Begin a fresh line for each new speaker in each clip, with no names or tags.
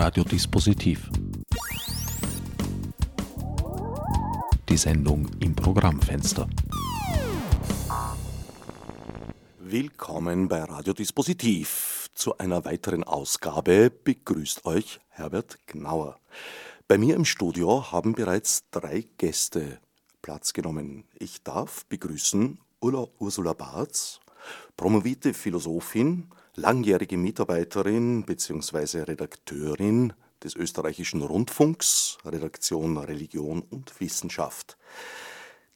Radiodispositiv. Die Sendung im Programmfenster. Willkommen bei Radiodispositiv. Zu einer weiteren Ausgabe begrüßt euch Herbert Gnauer. Bei mir im Studio haben bereits drei Gäste Platz genommen. Ich darf begrüßen Ursula Barz, promovierte Philosophin, langjährige Mitarbeiterin bzw. Redakteurin des österreichischen Rundfunks, Redaktion Religion und Wissenschaft.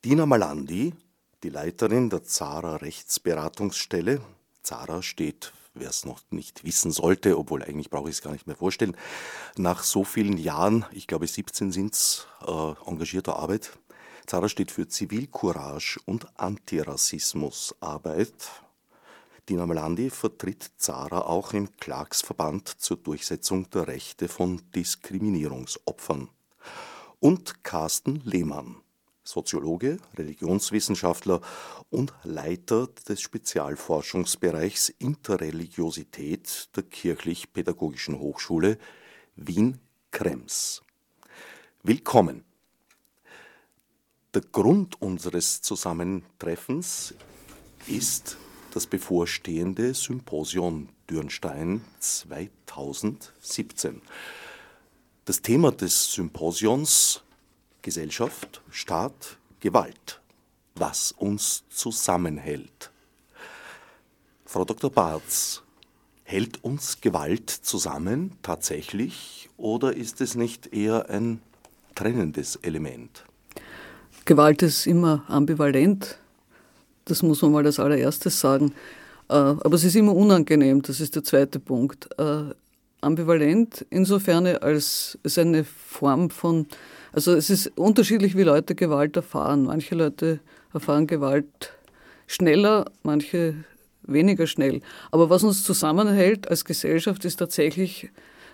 Dina Malandi, die Leiterin der Zara Rechtsberatungsstelle. Zara steht, wer es noch nicht wissen sollte, obwohl eigentlich brauche ich es gar nicht mehr vorstellen, nach so vielen Jahren, ich glaube 17 sind es, äh, engagierter Arbeit. Zara steht für Zivilcourage und Antirassismusarbeit Dina Melandi vertritt Zara auch im Klagsverband zur Durchsetzung der Rechte von Diskriminierungsopfern. Und Carsten Lehmann, Soziologe, Religionswissenschaftler und Leiter des Spezialforschungsbereichs Interreligiosität der Kirchlich-Pädagogischen Hochschule Wien-Krems. Willkommen. Der Grund unseres Zusammentreffens ist das bevorstehende Symposion Dürnstein 2017. Das Thema des Symposions Gesellschaft, Staat, Gewalt, was uns zusammenhält. Frau Dr. Barz, hält uns Gewalt zusammen tatsächlich oder ist es nicht eher ein trennendes Element?
Gewalt ist immer ambivalent. Das muss man mal als allererstes sagen. Äh, aber es ist immer unangenehm, das ist der zweite Punkt. Äh, ambivalent insofern, als es eine Form von, also es ist unterschiedlich, wie Leute Gewalt erfahren. Manche Leute erfahren Gewalt schneller, manche weniger schnell. Aber was uns zusammenhält als Gesellschaft ist tatsächlich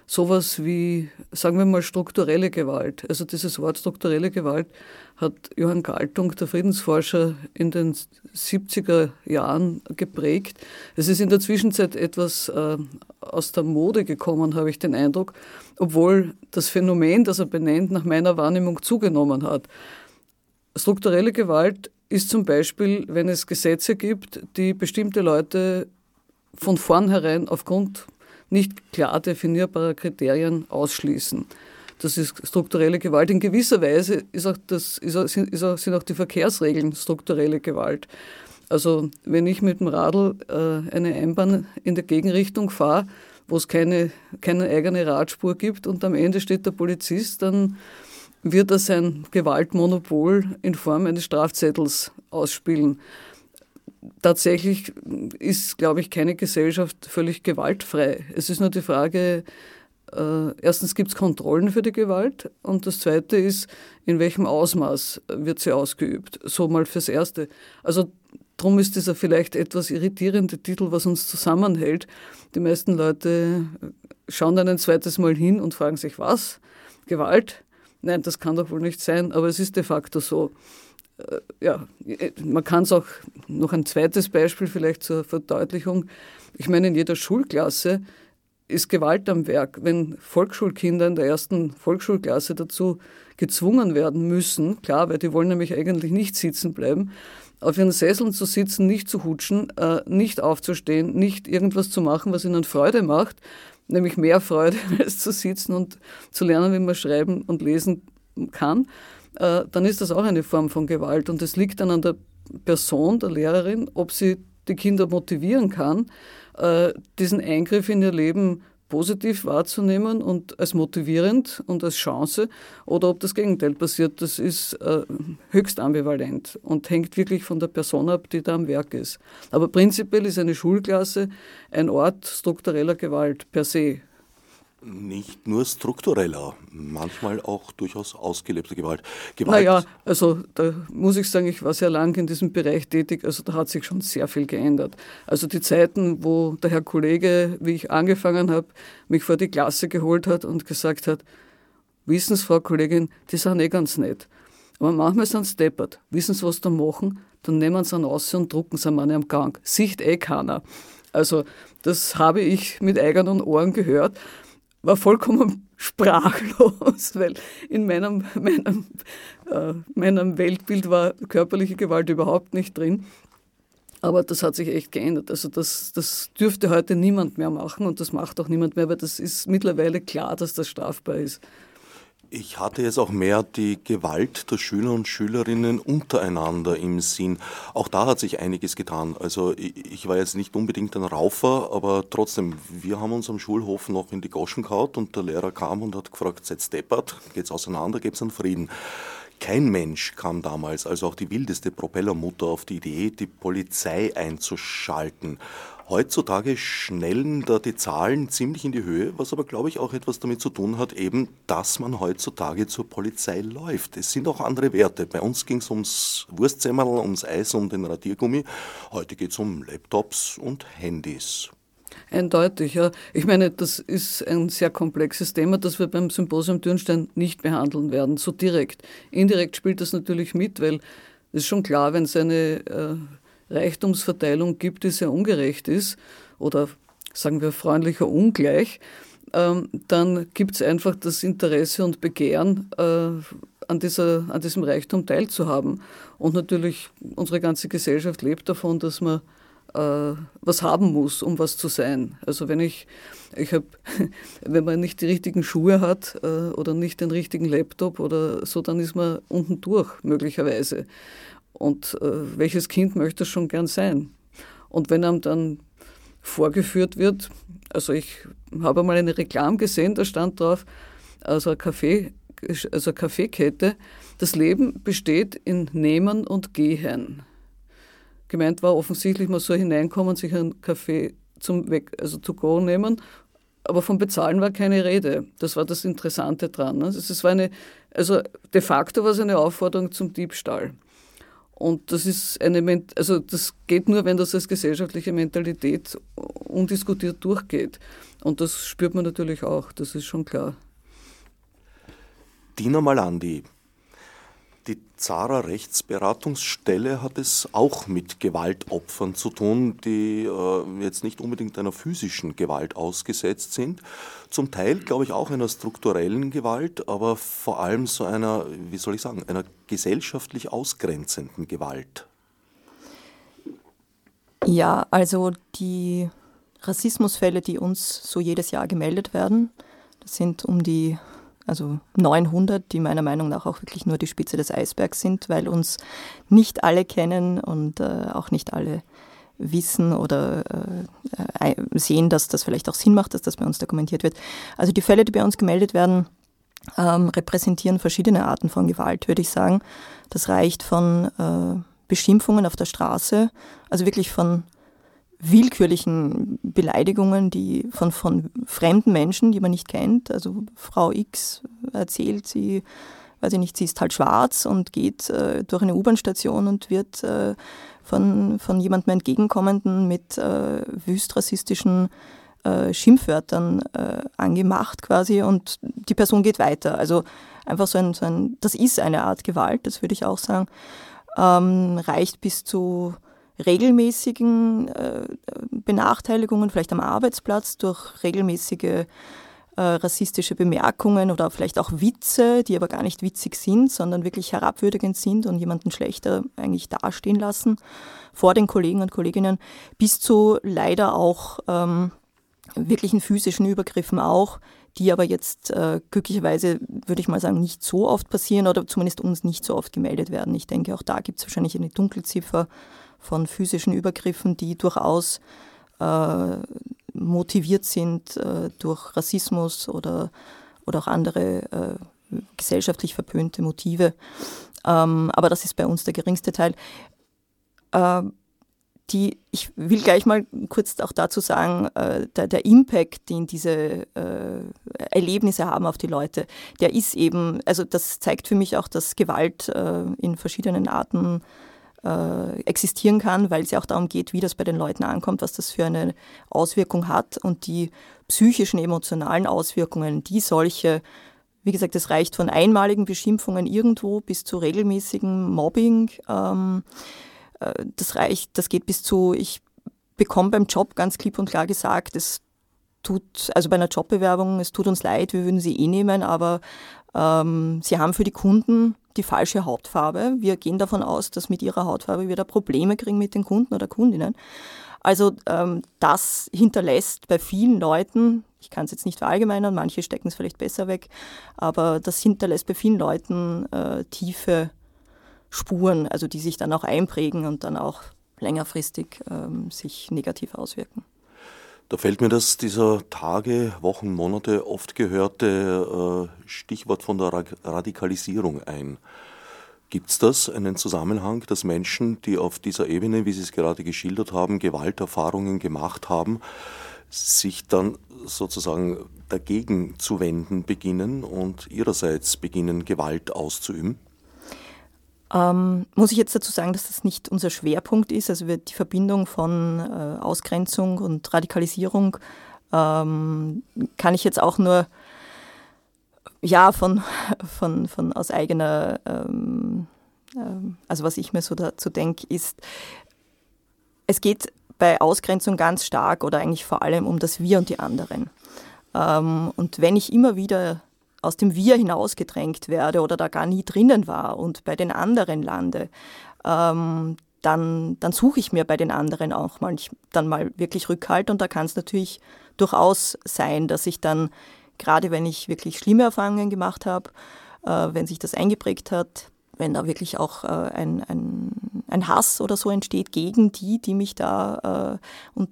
sowas wie, sagen wir mal, strukturelle Gewalt. Also dieses Wort strukturelle Gewalt hat Johann Galtung, der Friedensforscher, in den 70er Jahren geprägt. Es ist in der Zwischenzeit etwas äh, aus der Mode gekommen, habe ich den Eindruck, obwohl das Phänomen, das er benennt, nach meiner Wahrnehmung zugenommen hat. Strukturelle Gewalt ist zum Beispiel, wenn es Gesetze gibt, die bestimmte Leute von vornherein aufgrund nicht klar definierbarer Kriterien ausschließen. Das ist strukturelle Gewalt. In gewisser Weise ist auch das, ist auch, sind, auch, sind auch die Verkehrsregeln strukturelle Gewalt. Also wenn ich mit dem Radl äh, eine Einbahn in der Gegenrichtung fahre, wo es keine, keine eigene Radspur gibt und am Ende steht der Polizist, dann wird er sein Gewaltmonopol in Form eines Strafzettels ausspielen tatsächlich ist, glaube ich, keine Gesellschaft völlig gewaltfrei. Es ist nur die Frage, äh, erstens gibt es Kontrollen für die Gewalt und das Zweite ist, in welchem Ausmaß wird sie ausgeübt. So mal fürs Erste. Also darum ist dieser vielleicht etwas irritierende Titel, was uns zusammenhält. Die meisten Leute schauen dann ein zweites Mal hin und fragen sich, was? Gewalt? Nein, das kann doch wohl nicht sein, aber es ist de facto so. Äh, ja, man kann es auch noch ein zweites Beispiel vielleicht zur Verdeutlichung. Ich meine, in jeder Schulklasse ist Gewalt am Werk. Wenn Volksschulkinder in der ersten Volksschulklasse dazu gezwungen werden müssen, klar, weil die wollen nämlich eigentlich nicht sitzen bleiben, auf ihren Sesseln zu sitzen, nicht zu hutschen, äh, nicht aufzustehen, nicht irgendwas zu machen, was ihnen Freude macht, nämlich mehr Freude als zu sitzen und zu lernen, wie man schreiben und lesen kann, dann ist das auch eine Form von Gewalt. Und es liegt dann an der Person, der Lehrerin, ob sie die Kinder motivieren kann, äh, diesen Eingriff in ihr Leben positiv wahrzunehmen und als motivierend und als Chance oder ob das Gegenteil passiert, das ist äh, höchst ambivalent und hängt wirklich von der Person ab, die da am Werk ist. Aber prinzipiell ist eine Schulklasse ein Ort struktureller Gewalt per se
nicht nur struktureller, manchmal auch durchaus ausgelebte Gewalt. Gewalt.
Naja, also da muss ich sagen, ich war sehr lang in diesem Bereich tätig, also da hat sich schon sehr viel geändert. Also die Zeiten, wo der Herr Kollege, wie ich angefangen habe, mich vor die Klasse geholt hat und gesagt hat, wissen Sie, Frau Kollegin, die sind eh ganz nett. Aber manchmal sind sie deppert. Wissen Sie, was da machen? Dann nehmen sie einen raus und drucken sie einen am Gang. Sicht eh keiner. Also das habe ich mit eigenen Ohren gehört. War vollkommen sprachlos, weil in meinem, meinem, äh, meinem Weltbild war körperliche Gewalt überhaupt nicht drin. Aber das hat sich echt geändert. Also das, das dürfte heute niemand mehr machen und das macht auch niemand mehr, weil das ist mittlerweile klar, dass das strafbar ist.
Ich hatte jetzt auch mehr die Gewalt der Schüler und Schülerinnen untereinander im Sinn. Auch da hat sich einiges getan. Also ich war jetzt nicht unbedingt ein Raufer, aber trotzdem, wir haben uns am Schulhof noch in die Goschen gehaut und der Lehrer kam und hat gefragt, seid deppert, geht's auseinander, gibt's einen Frieden. Kein Mensch kam damals, also auch die wildeste Propellermutter, auf die Idee, die Polizei einzuschalten. Heutzutage schnellen da die Zahlen ziemlich in die Höhe, was aber, glaube ich, auch etwas damit zu tun hat, eben, dass man heutzutage zur Polizei läuft. Es sind auch andere Werte. Bei uns ging es ums Wurstzimmerl, ums Eis, um den Radiergummi. Heute geht es um Laptops und Handys.
Eindeutig, ja. Ich meine, das ist ein sehr komplexes Thema, das wir beim Symposium Dürnstein nicht behandeln werden, so direkt. Indirekt spielt das natürlich mit, weil es ist schon klar, wenn es eine äh, Reichtumsverteilung gibt, die sehr ungerecht ist oder sagen wir freundlicher ungleich, ähm, dann gibt es einfach das Interesse und Begehren, äh, an, dieser, an diesem Reichtum teilzuhaben. Und natürlich, unsere ganze Gesellschaft lebt davon, dass man was haben muss, um was zu sein. Also wenn ich, ich habe, wenn man nicht die richtigen Schuhe hat äh, oder nicht den richtigen Laptop oder so, dann ist man unten durch möglicherweise. Und äh, welches Kind möchte das schon gern sein? Und wenn einem dann vorgeführt wird, also ich habe mal eine Reklame gesehen, da stand drauf, also Kaffee, also eine Kaffeekette, das Leben besteht in Nehmen und Gehen. Gemeint war offensichtlich, man soll hineinkommen, sich einen Kaffee zum Weg, also to go nehmen, aber vom Bezahlen war keine Rede. Das war das Interessante dran. Ne? Es war eine, also de facto war es eine Aufforderung zum Diebstahl. Und das ist eine, also das geht nur, wenn das als gesellschaftliche Mentalität undiskutiert durchgeht. Und das spürt man natürlich auch, das ist schon klar.
Dina Malandi, Zara Rechtsberatungsstelle hat es auch mit Gewaltopfern zu tun, die äh, jetzt nicht unbedingt einer physischen Gewalt ausgesetzt sind. Zum Teil, glaube ich, auch einer strukturellen Gewalt, aber vor allem so einer, wie soll ich sagen, einer gesellschaftlich ausgrenzenden Gewalt.
Ja, also die Rassismusfälle, die uns so jedes Jahr gemeldet werden, das sind um die also 900, die meiner Meinung nach auch wirklich nur die Spitze des Eisbergs sind, weil uns nicht alle kennen und äh, auch nicht alle wissen oder äh, sehen, dass das vielleicht auch Sinn macht, dass das bei uns dokumentiert wird. Also die Fälle, die bei uns gemeldet werden, ähm, repräsentieren verschiedene Arten von Gewalt, würde ich sagen. Das reicht von äh, Beschimpfungen auf der Straße, also wirklich von willkürlichen Beleidigungen, die von, von fremden Menschen, die man nicht kennt. Also Frau X erzählt, sie, weiß ich nicht, sie ist halt schwarz und geht äh, durch eine U-Bahn-Station und wird äh, von, von jemandem entgegenkommenden mit äh, wüst rassistischen äh, Schimpfwörtern äh, angemacht quasi und die Person geht weiter. Also einfach so ein, so ein das ist eine Art Gewalt, das würde ich auch sagen, ähm, reicht bis zu regelmäßigen äh, Benachteiligungen, vielleicht am Arbeitsplatz, durch regelmäßige äh, rassistische Bemerkungen oder vielleicht auch Witze, die aber gar nicht witzig sind, sondern wirklich herabwürdigend sind und jemanden schlechter eigentlich dastehen lassen vor den Kollegen und Kolleginnen, bis zu leider auch ähm, wirklichen physischen Übergriffen auch, die aber jetzt äh, glücklicherweise, würde ich mal sagen, nicht so oft passieren oder zumindest uns nicht so oft gemeldet werden. Ich denke, auch da gibt es wahrscheinlich eine Dunkelziffer von physischen Übergriffen, die durchaus äh, motiviert sind äh, durch Rassismus oder, oder auch andere äh, gesellschaftlich verpönte Motive. Ähm, aber das ist bei uns der geringste Teil. Ähm, die, ich will gleich mal kurz auch dazu sagen, äh, der, der, Impact, den diese äh, Erlebnisse haben auf die Leute, der ist eben, also das zeigt für mich auch, dass Gewalt äh, in verschiedenen Arten äh, existieren kann, weil es ja auch darum geht, wie das bei den Leuten ankommt, was das für eine Auswirkung hat und die psychischen, emotionalen Auswirkungen, die solche, wie gesagt, es reicht von einmaligen Beschimpfungen irgendwo bis zu regelmäßigem Mobbing. Ähm, äh, das reicht, das geht bis zu, ich bekomme beim Job ganz klipp und klar gesagt, es tut, also bei einer Jobbewerbung, es tut uns leid, wir würden sie eh nehmen, aber ähm, sie haben für die Kunden die falsche Hautfarbe. Wir gehen davon aus, dass mit ihrer Hautfarbe wir da Probleme kriegen mit den Kunden oder Kundinnen. Also ähm, das hinterlässt bei vielen Leuten, ich kann es jetzt nicht verallgemeinern, manche stecken es vielleicht besser weg, aber das hinterlässt bei vielen Leuten äh, tiefe Spuren, also die sich dann auch einprägen und dann auch längerfristig ähm, sich negativ auswirken.
Da fällt mir das dieser Tage, Wochen, Monate oft gehörte äh, Stichwort von der Radikalisierung ein. Gibt es das, einen Zusammenhang, dass Menschen, die auf dieser Ebene, wie Sie es gerade geschildert haben, Gewalterfahrungen gemacht haben, sich dann sozusagen dagegen zu wenden beginnen und ihrerseits beginnen, Gewalt auszuüben?
Ähm, muss ich jetzt dazu sagen, dass das nicht unser Schwerpunkt ist. Also die Verbindung von äh, Ausgrenzung und Radikalisierung ähm, kann ich jetzt auch nur ja von, von, von aus eigener, ähm, ähm also was ich mir so dazu denke, ist, es geht bei Ausgrenzung ganz stark oder eigentlich vor allem um das Wir und die anderen. Ähm, und wenn ich immer wieder aus dem Wir hinausgedrängt werde oder da gar nie drinnen war und bei den anderen lande, ähm, dann, dann suche ich mir bei den anderen auch mal, dann mal wirklich Rückhalt und da kann es natürlich durchaus sein, dass ich dann, gerade wenn ich wirklich schlimme Erfahrungen gemacht habe, äh, wenn sich das eingeprägt hat, wenn da wirklich auch äh, ein, ein, ein Hass oder so entsteht gegen die, die mich da äh, und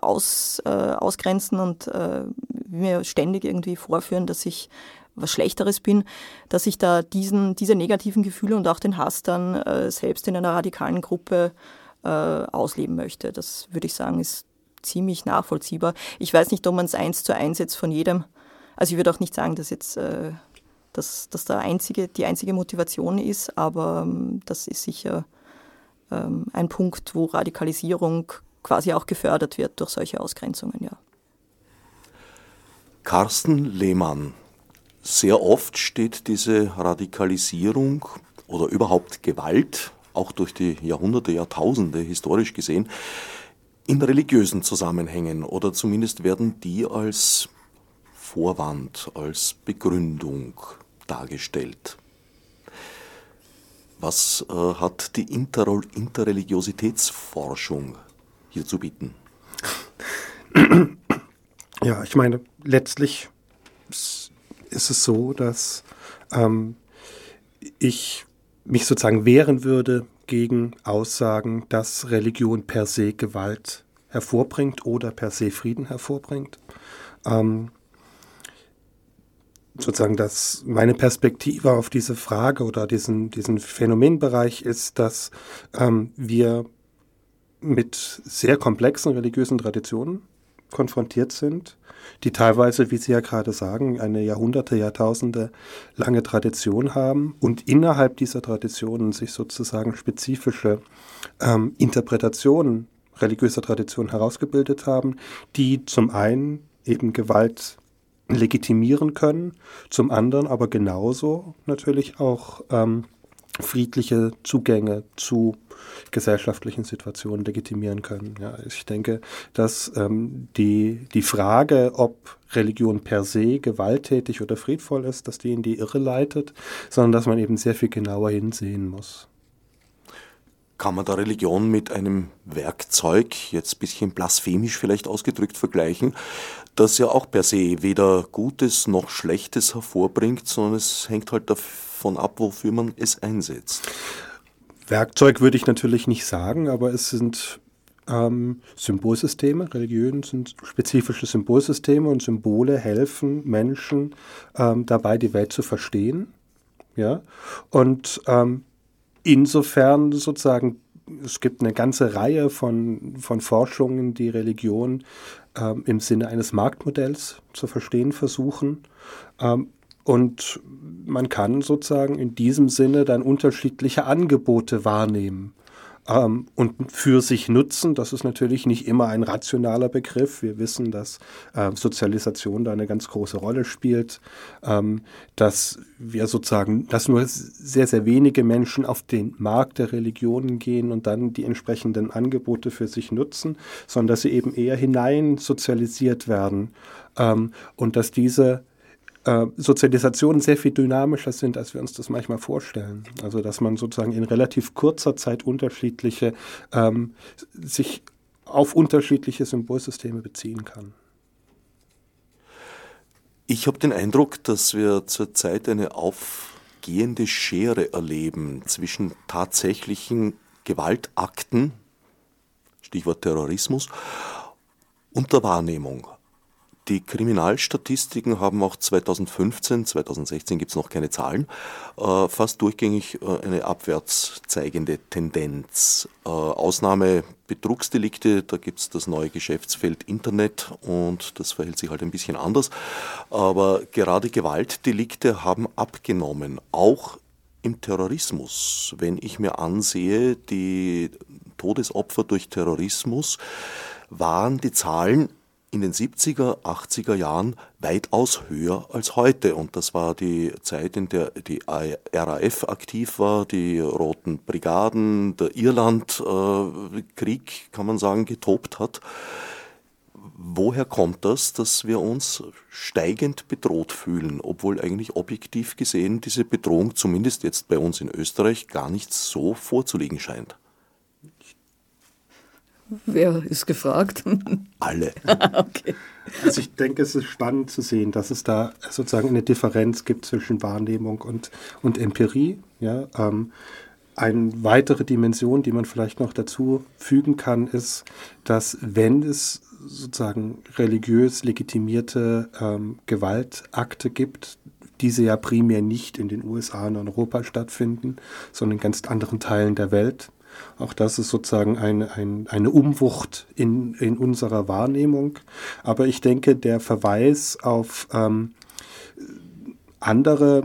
aus, äh, ausgrenzen und äh, mir ständig irgendwie vorführen, dass ich was Schlechteres bin, dass ich da diesen, diese negativen Gefühle und auch den Hass dann äh, selbst in einer radikalen Gruppe äh, ausleben möchte. Das würde ich sagen, ist ziemlich nachvollziehbar. Ich weiß nicht, ob man es eins zu eins jetzt von jedem, also ich würde auch nicht sagen, dass jetzt äh, dass, dass da einzige, die einzige Motivation ist, aber ähm, das ist sicher ähm, ein Punkt, wo Radikalisierung quasi auch gefördert wird durch solche Ausgrenzungen, ja.
Carsten Lehmann sehr oft steht diese Radikalisierung oder überhaupt Gewalt, auch durch die Jahrhunderte, Jahrtausende historisch gesehen, in religiösen Zusammenhängen oder zumindest werden die als Vorwand, als Begründung dargestellt. Was äh, hat die Inter Interreligiositätsforschung hier zu bieten?
Ja, ich meine, letztlich ist es so, dass ähm, ich mich sozusagen wehren würde gegen Aussagen, dass Religion per se Gewalt hervorbringt oder per se Frieden hervorbringt. Ähm, sozusagen, dass meine Perspektive auf diese Frage oder diesen, diesen Phänomenbereich ist, dass ähm, wir mit sehr komplexen religiösen Traditionen konfrontiert sind, die teilweise, wie Sie ja gerade sagen, eine Jahrhunderte, Jahrtausende lange Tradition haben und innerhalb dieser Traditionen sich sozusagen spezifische ähm, Interpretationen religiöser Traditionen herausgebildet haben, die zum einen eben Gewalt legitimieren können, zum anderen aber genauso natürlich auch ähm, friedliche Zugänge zu gesellschaftlichen Situationen legitimieren können. Ja, ich denke, dass ähm, die, die Frage, ob Religion per se gewalttätig oder friedvoll ist, dass die in die Irre leitet, sondern dass man eben sehr viel genauer hinsehen muss.
Kann man da Religion mit einem Werkzeug, jetzt ein bisschen blasphemisch vielleicht ausgedrückt, vergleichen, das ja auch per se weder Gutes noch Schlechtes hervorbringt, sondern es hängt halt davon ab, wofür man es einsetzt?
Werkzeug würde ich natürlich nicht sagen, aber es sind ähm, Symbolsysteme. Religionen sind spezifische Symbolsysteme und Symbole helfen Menschen ähm, dabei, die Welt zu verstehen. Ja? Und ähm, insofern sozusagen, es gibt eine ganze Reihe von, von Forschungen, die Religion ähm, im Sinne eines Marktmodells zu verstehen versuchen. Und man kann sozusagen in diesem Sinne dann unterschiedliche Angebote wahrnehmen. Ähm, und für sich nutzen, das ist natürlich nicht immer ein rationaler Begriff. Wir wissen, dass äh, Sozialisation da eine ganz große Rolle spielt, ähm, dass wir sozusagen, dass nur sehr, sehr wenige Menschen auf den Markt der Religionen gehen und dann die entsprechenden Angebote für sich nutzen, sondern dass sie eben eher hinein sozialisiert werden ähm, und dass diese äh, Sozialisationen sehr viel dynamischer sind, als wir uns das manchmal vorstellen. Also dass man sozusagen in relativ kurzer Zeit unterschiedliche, ähm, sich auf unterschiedliche Symbolsysteme beziehen kann.
Ich habe den Eindruck, dass wir zurzeit eine aufgehende Schere erleben zwischen tatsächlichen Gewaltakten, Stichwort Terrorismus, und der Wahrnehmung. Die Kriminalstatistiken haben auch 2015, 2016 gibt es noch keine Zahlen, äh, fast durchgängig äh, eine abwärts zeigende Tendenz. Äh, Ausnahme Betrugsdelikte, da gibt es das neue Geschäftsfeld Internet und das verhält sich halt ein bisschen anders. Aber gerade Gewaltdelikte haben abgenommen, auch im Terrorismus. Wenn ich mir ansehe, die Todesopfer durch Terrorismus, waren die Zahlen in den 70er, 80er Jahren weitaus höher als heute. Und das war die Zeit, in der die RAF aktiv war, die Roten Brigaden, der Irlandkrieg, kann man sagen, getobt hat. Woher kommt das, dass wir uns steigend bedroht fühlen, obwohl eigentlich objektiv gesehen diese Bedrohung zumindest jetzt bei uns in Österreich gar nicht so vorzulegen scheint?
Wer ist gefragt?
Alle.
okay. Also ich denke, es ist spannend zu sehen, dass es da sozusagen eine Differenz gibt zwischen Wahrnehmung und, und Empirie. Ja, ähm, eine weitere Dimension, die man vielleicht noch dazu fügen kann, ist, dass wenn es sozusagen religiös legitimierte ähm, Gewaltakte gibt, diese ja primär nicht in den USA und Europa stattfinden, sondern in ganz anderen Teilen der Welt, auch das ist sozusagen eine, ein, eine Umwucht in, in unserer Wahrnehmung. Aber ich denke, der Verweis auf ähm, andere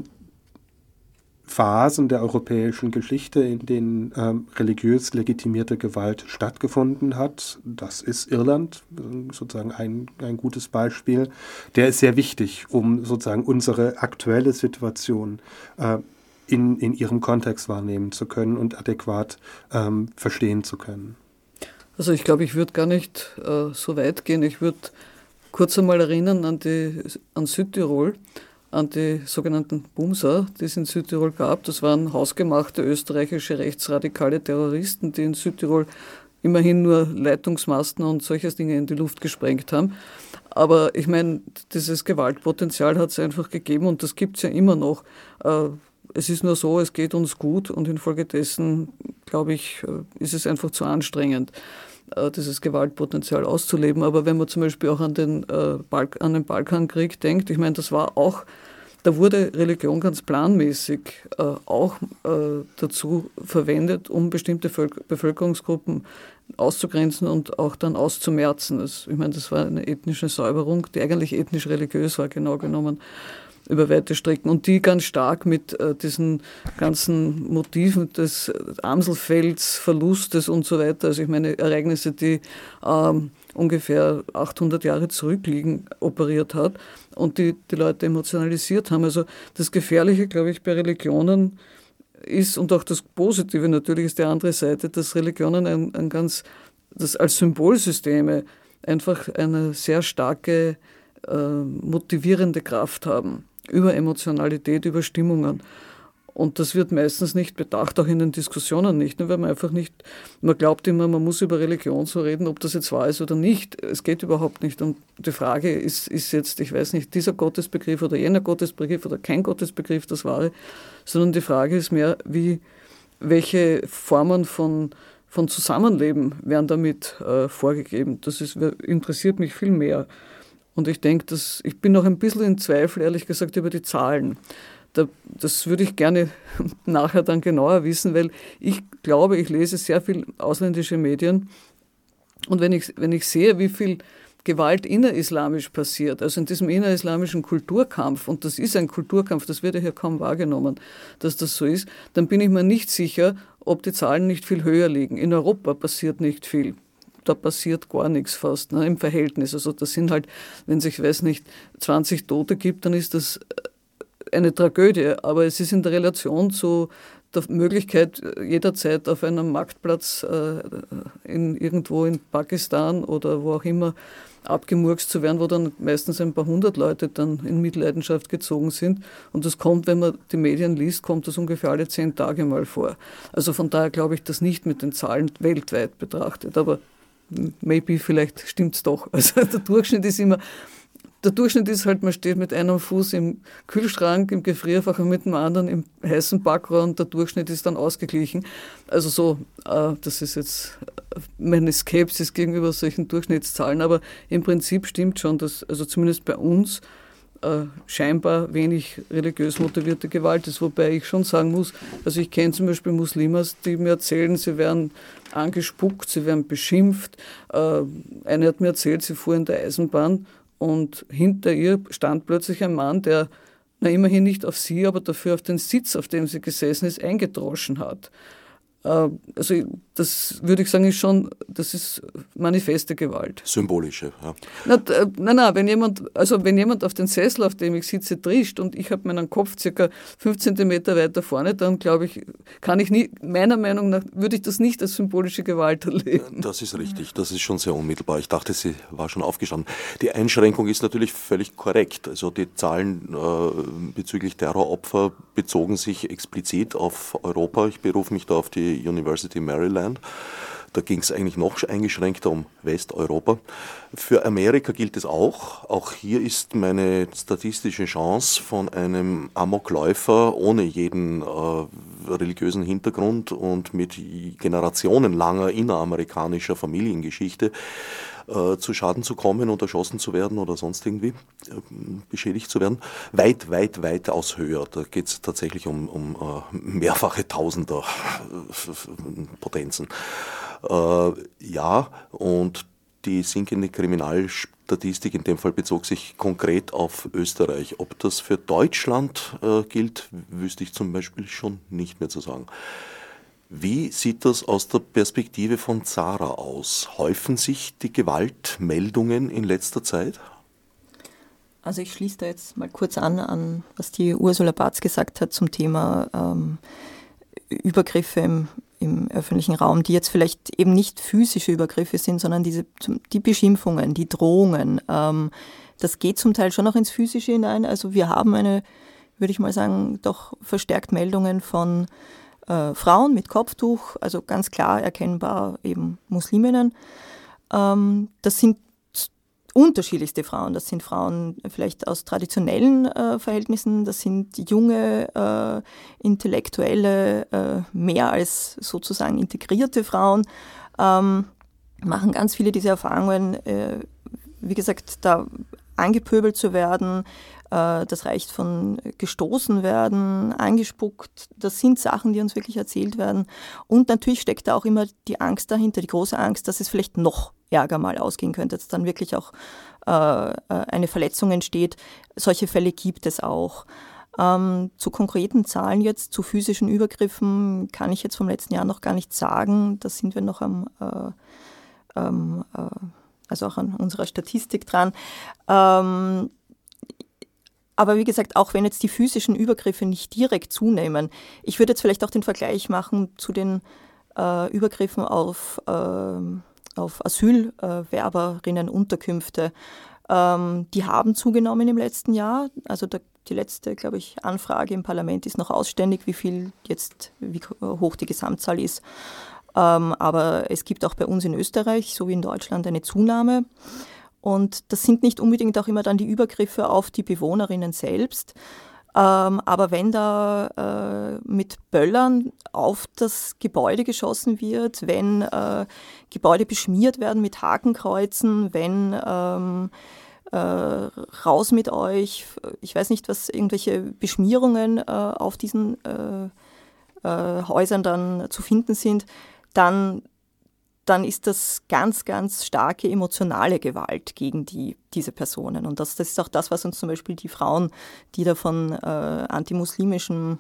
Phasen der europäischen Geschichte, in denen ähm, religiös legitimierte Gewalt stattgefunden hat. Das ist Irland, sozusagen ein, ein gutes Beispiel. Der ist sehr wichtig, um sozusagen unsere aktuelle Situation äh, in, in ihrem Kontext wahrnehmen zu können und adäquat ähm, verstehen zu können.
Also ich glaube, ich würde gar nicht äh, so weit gehen. Ich würde kurz einmal erinnern an, die, an Südtirol, an die sogenannten Bumser, die es in Südtirol gab. Das waren hausgemachte österreichische rechtsradikale Terroristen, die in Südtirol immerhin nur Leitungsmasten und solche Dinge in die Luft gesprengt haben. Aber ich meine, dieses Gewaltpotenzial hat es einfach gegeben und das gibt es ja immer noch. Äh, es ist nur so, es geht uns gut und infolgedessen, glaube ich, äh, ist es einfach zu anstrengend, äh, dieses Gewaltpotenzial auszuleben. Aber wenn man zum Beispiel auch an den, äh, Balk an den Balkankrieg denkt, ich meine, das war auch, da wurde Religion ganz planmäßig auch dazu verwendet, um bestimmte Bevölkerungsgruppen auszugrenzen und auch dann auszumerzen. Das, ich meine, das war eine ethnische Säuberung, die eigentlich ethnisch-religiös war, genau genommen über weite Strecken und die ganz stark mit äh, diesen ganzen Motiven des Amselfelds, Verlustes und so weiter, also ich meine Ereignisse, die ähm, ungefähr 800 Jahre zurückliegen, operiert hat und die die Leute emotionalisiert haben. Also das Gefährliche, glaube ich, bei Religionen ist und auch das Positive natürlich ist die andere Seite, dass Religionen ein, ein ganz, das als Symbolsysteme einfach eine sehr starke äh, motivierende Kraft haben über Emotionalität, über Stimmungen. Und das wird meistens nicht bedacht, auch in den Diskussionen nicht, ne, weil man einfach nicht, man glaubt immer, man muss über Religion so reden, ob das jetzt wahr ist oder nicht. Es geht überhaupt nicht. Und die Frage ist, ist jetzt, ich weiß nicht, dieser Gottesbegriff oder jener Gottesbegriff oder kein Gottesbegriff das wahre, sondern die Frage ist mehr, wie, welche Formen von, von Zusammenleben werden damit äh, vorgegeben. Das ist, interessiert mich viel mehr. Und ich denke, dass ich bin noch ein bisschen in Zweifel, ehrlich gesagt, über die Zahlen. Da, das würde ich gerne nachher dann genauer wissen, weil ich glaube, ich lese sehr viel ausländische Medien und wenn ich, wenn ich sehe, wie viel Gewalt innerislamisch passiert, also in diesem innerislamischen Kulturkampf, und das ist ein Kulturkampf, das wird ja hier kaum wahrgenommen, dass das so ist, dann bin ich mir nicht sicher, ob die Zahlen nicht viel höher liegen. In Europa passiert nicht viel. Da passiert gar nichts fast ne, im Verhältnis. Also das sind halt, wenn sich, weiß nicht, 20 Tote gibt, dann ist das eine Tragödie. Aber es ist in der Relation zu der Möglichkeit, jederzeit auf einem Marktplatz äh, in, irgendwo in Pakistan oder wo auch immer abgemurkst zu werden, wo dann meistens ein paar hundert Leute dann in Mitleidenschaft gezogen sind. Und das kommt, wenn man die Medien liest, kommt das ungefähr alle zehn Tage mal vor. Also von daher glaube ich das nicht mit den Zahlen weltweit betrachtet. Aber maybe vielleicht stimmt es doch. Also der Durchschnitt ist immer der Durchschnitt ist halt, man steht mit einem Fuß im Kühlschrank, im Gefrierfach und mit dem anderen im heißen Backrohr und der Durchschnitt ist dann ausgeglichen. Also so, äh, das ist jetzt meine Skepsis gegenüber solchen Durchschnittszahlen, aber im Prinzip stimmt schon, dass also zumindest bei uns äh, scheinbar wenig religiös motivierte Gewalt ist, wobei ich schon sagen muss, also ich kenne zum Beispiel Muslimas, die mir erzählen, sie werden angespuckt, sie werden beschimpft. Äh, eine hat mir erzählt, sie fuhr in der Eisenbahn und hinter ihr stand plötzlich ein Mann, der na immerhin nicht auf sie, aber dafür auf den Sitz, auf dem sie gesessen ist, eingedroschen hat. Äh, also das würde ich sagen, ist schon, das ist manifeste Gewalt.
Symbolische, ja.
Na, äh, nein, nein, wenn jemand, also wenn jemand auf den Sessel, auf dem ich sitze, trischt und ich habe meinen Kopf circa fünf Zentimeter weiter vorne, dann glaube ich, kann ich nie, meiner Meinung nach, würde ich das nicht als symbolische Gewalt erleben.
Das ist richtig, das ist schon sehr unmittelbar. Ich dachte, sie war schon aufgestanden. Die Einschränkung ist natürlich völlig korrekt. Also die Zahlen äh, bezüglich Terroropfer bezogen sich explizit auf Europa. Ich berufe mich da auf die University Maryland. Da ging es eigentlich noch eingeschränkter um Westeuropa. Für Amerika gilt es auch. Auch hier ist meine statistische Chance von einem Amokläufer ohne jeden äh, religiösen Hintergrund und mit generationenlanger inneramerikanischer Familiengeschichte äh, zu Schaden zu kommen und erschossen zu werden oder sonst irgendwie äh, beschädigt zu werden, weit, weit, weit aus höher. Da geht es tatsächlich um, um äh, mehrfache Tausender äh, Potenzen. Ja, und die sinkende Kriminalstatistik in dem Fall bezog sich konkret auf Österreich. Ob das für Deutschland äh, gilt, wüsste ich zum Beispiel schon nicht mehr zu sagen. Wie sieht das aus der Perspektive von Zara aus? Häufen sich die Gewaltmeldungen in letzter Zeit?
Also ich schließe da jetzt mal kurz an, an was die Ursula Barz gesagt hat zum Thema ähm, Übergriffe im, im öffentlichen Raum, die jetzt vielleicht eben nicht physische Übergriffe sind, sondern diese, die Beschimpfungen, die Drohungen. Ähm, das geht zum Teil schon noch ins Physische hinein. Also wir haben eine, würde ich mal sagen, doch verstärkt Meldungen von äh, Frauen mit Kopftuch, also ganz klar erkennbar eben Musliminnen. Ähm, das sind unterschiedlichste Frauen. Das sind Frauen vielleicht aus traditionellen äh, Verhältnissen, das sind junge, äh, intellektuelle, äh, mehr als sozusagen integrierte Frauen, ähm, machen ganz viele dieser Erfahrungen, äh, wie gesagt, da angepöbelt zu werden, das reicht von gestoßen werden, angespuckt. Das sind Sachen, die uns wirklich erzählt werden. Und natürlich steckt da auch immer die Angst dahinter, die große Angst, dass es vielleicht noch ärger mal ausgehen könnte, dass dann wirklich auch äh, äh, eine Verletzung entsteht. Solche Fälle gibt es auch. Ähm, zu konkreten Zahlen jetzt, zu physischen Übergriffen, kann ich jetzt vom letzten Jahr noch gar nicht sagen. Da sind wir noch am, äh, ähm, äh, also auch an unserer Statistik dran. Ähm, aber wie gesagt, auch wenn jetzt die physischen Übergriffe nicht direkt zunehmen, ich würde jetzt vielleicht auch den Vergleich machen zu den äh, Übergriffen auf, äh, auf Asylwerberinnenunterkünfte. Ähm, die haben zugenommen im letzten Jahr. Also der, die letzte, glaube ich, Anfrage im Parlament ist noch ausständig, wie viel jetzt, wie hoch die Gesamtzahl ist. Ähm, aber es gibt auch bei uns in Österreich, so wie in Deutschland, eine Zunahme. Und das sind nicht unbedingt auch immer dann die Übergriffe auf die Bewohnerinnen selbst. Ähm, aber wenn da äh, mit Böllern auf das Gebäude geschossen wird, wenn äh, Gebäude beschmiert werden mit Hakenkreuzen, wenn ähm, äh, raus mit euch, ich weiß nicht, was irgendwelche Beschmierungen äh, auf diesen äh, äh, Häusern dann zu finden sind, dann dann ist das ganz, ganz starke emotionale Gewalt gegen die, diese Personen. Und das, das ist auch das, was uns zum Beispiel die Frauen, die da von äh, antimuslimischen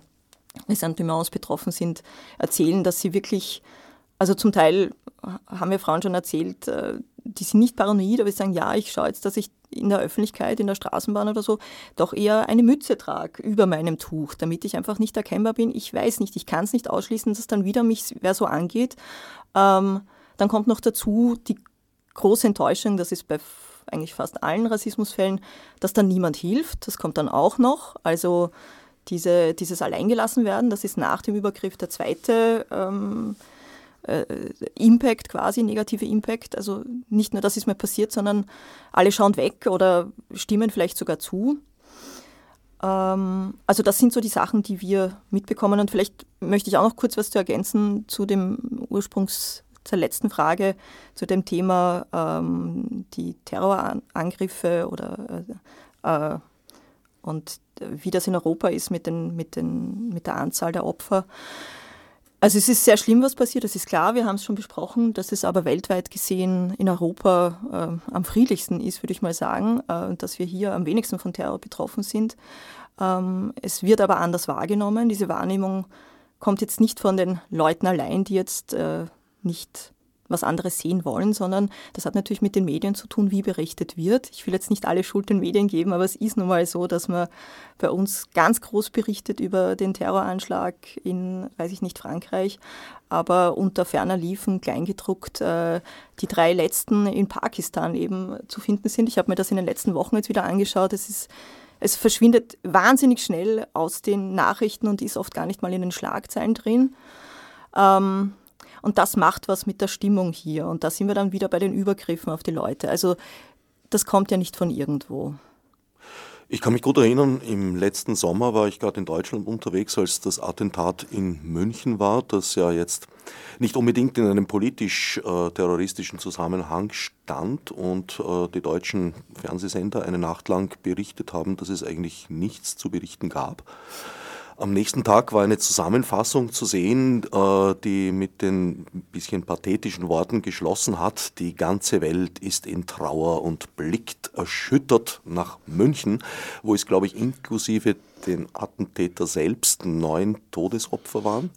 Ressentiments betroffen sind, erzählen, dass sie wirklich, also zum Teil haben mir Frauen schon erzählt, äh, die sind nicht paranoid, aber sie sagen, ja, ich schaue jetzt, dass ich in der Öffentlichkeit, in der Straßenbahn oder so, doch eher eine Mütze trage über meinem Tuch, damit ich einfach nicht erkennbar bin. Ich weiß nicht, ich kann es nicht ausschließen, dass dann wieder mich wer so angeht. Ähm, dann kommt noch dazu die große Enttäuschung, das ist bei eigentlich fast allen Rassismusfällen, dass dann niemand hilft. Das kommt dann auch noch. Also diese, dieses Alleingelassenwerden, das ist nach dem Übergriff der zweite ähm, äh, Impact quasi, negative Impact. Also nicht nur, das ist mir passiert, sondern alle schauen weg oder stimmen vielleicht sogar zu. Ähm, also das sind so die Sachen, die wir mitbekommen. Und vielleicht möchte ich auch noch kurz was zu ergänzen zu dem Ursprungs zur letzten Frage zu dem Thema ähm, die Terrorangriffe oder äh, äh, und wie das in Europa ist mit, den, mit, den, mit der Anzahl der Opfer. Also es ist sehr schlimm, was passiert, das ist klar, wir haben es schon besprochen, dass es aber weltweit gesehen in Europa äh, am friedlichsten ist, würde ich mal sagen, äh, dass wir hier am wenigsten von Terror betroffen sind. Ähm, es wird aber anders wahrgenommen. Diese Wahrnehmung kommt jetzt nicht von den Leuten allein, die jetzt äh, nicht was anderes sehen wollen, sondern das hat natürlich mit den Medien zu tun, wie berichtet wird. Ich will jetzt nicht alle Schuld den Medien geben, aber es ist nun mal so, dass man bei uns ganz groß berichtet über den Terroranschlag in, weiß ich nicht, Frankreich, aber unter ferner Liefen kleingedruckt äh, die drei letzten in Pakistan eben zu finden sind. Ich habe mir das in den letzten Wochen jetzt wieder angeschaut. Es ist es verschwindet wahnsinnig schnell aus den Nachrichten und ist oft gar nicht mal in den Schlagzeilen drin. Ähm, und das macht was mit der Stimmung hier. Und da sind wir dann wieder bei den Übergriffen auf die Leute. Also das kommt ja nicht von irgendwo.
Ich kann mich gut erinnern, im letzten Sommer war ich gerade in Deutschland unterwegs, als das Attentat in München war, das ja jetzt nicht unbedingt in einem politisch-terroristischen äh, Zusammenhang stand und äh, die deutschen Fernsehsender eine Nacht lang berichtet haben, dass es eigentlich nichts zu berichten gab. Am nächsten Tag war eine Zusammenfassung zu sehen, äh, die mit den bisschen pathetischen Worten geschlossen hat, die ganze Welt ist in Trauer und blickt erschüttert nach München, wo es, glaube ich, inklusive den Attentäter selbst neun Todesopfer waren.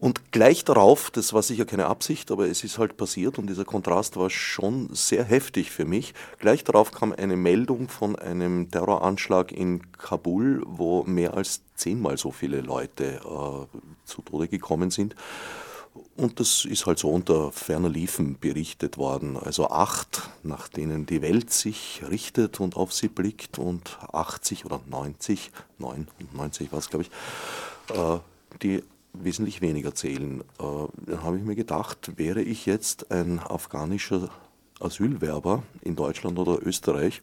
Und gleich darauf, das war sicher keine Absicht, aber es ist halt passiert und dieser Kontrast war schon sehr heftig für mich. Gleich darauf kam eine Meldung von einem Terroranschlag in Kabul, wo mehr als zehnmal so viele Leute äh, zu Tode gekommen sind. Und das ist halt so unter ferner Liefen berichtet worden. Also acht, nach denen die Welt sich richtet und auf sie blickt und 80 oder 90, 99 war es glaube ich, äh, die wesentlich weniger zählen. Äh, dann habe ich mir gedacht, wäre ich jetzt ein afghanischer Asylwerber in Deutschland oder Österreich,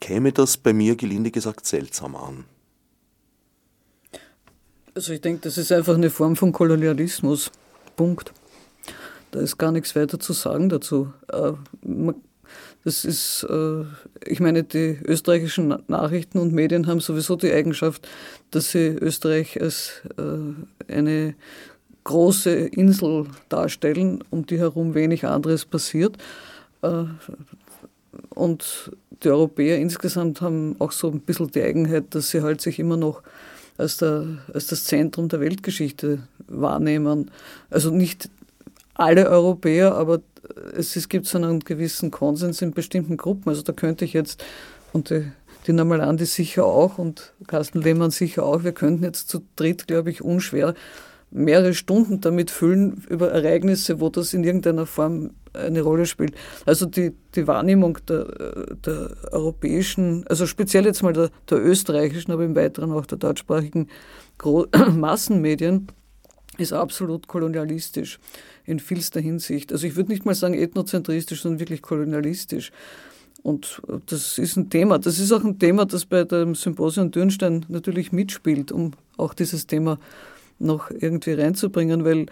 käme das bei mir gelinde gesagt seltsam an.
Also ich denke, das ist einfach eine Form von Kolonialismus. Punkt. Da ist gar nichts weiter zu sagen dazu. Äh, man das ist, äh, ich meine, die österreichischen Nachrichten und Medien haben sowieso die Eigenschaft, dass sie Österreich als äh, eine große Insel darstellen, um die herum wenig anderes passiert. Äh, und die Europäer insgesamt haben auch so ein bisschen die Eigenheit, dass sie halt sich immer noch als, der, als das Zentrum der Weltgeschichte wahrnehmen. Also nicht alle Europäer, aber es, es gibt so einen gewissen Konsens in bestimmten Gruppen. Also da könnte ich jetzt, und die, die Normalandi sicher auch und Carsten Lehmann sicher auch, wir könnten jetzt zu dritt, glaube ich, unschwer mehrere Stunden damit füllen über Ereignisse, wo das in irgendeiner Form eine Rolle spielt. Also die, die Wahrnehmung der, der europäischen, also speziell jetzt mal der, der österreichischen, aber im Weiteren auch der deutschsprachigen Massenmedien, ist absolut kolonialistisch in vielster Hinsicht. Also ich würde nicht mal sagen ethnozentristisch, sondern wirklich kolonialistisch. Und das ist ein Thema. Das ist auch ein Thema, das bei dem Symposium Dürnstein natürlich mitspielt, um auch dieses Thema noch irgendwie reinzubringen, weil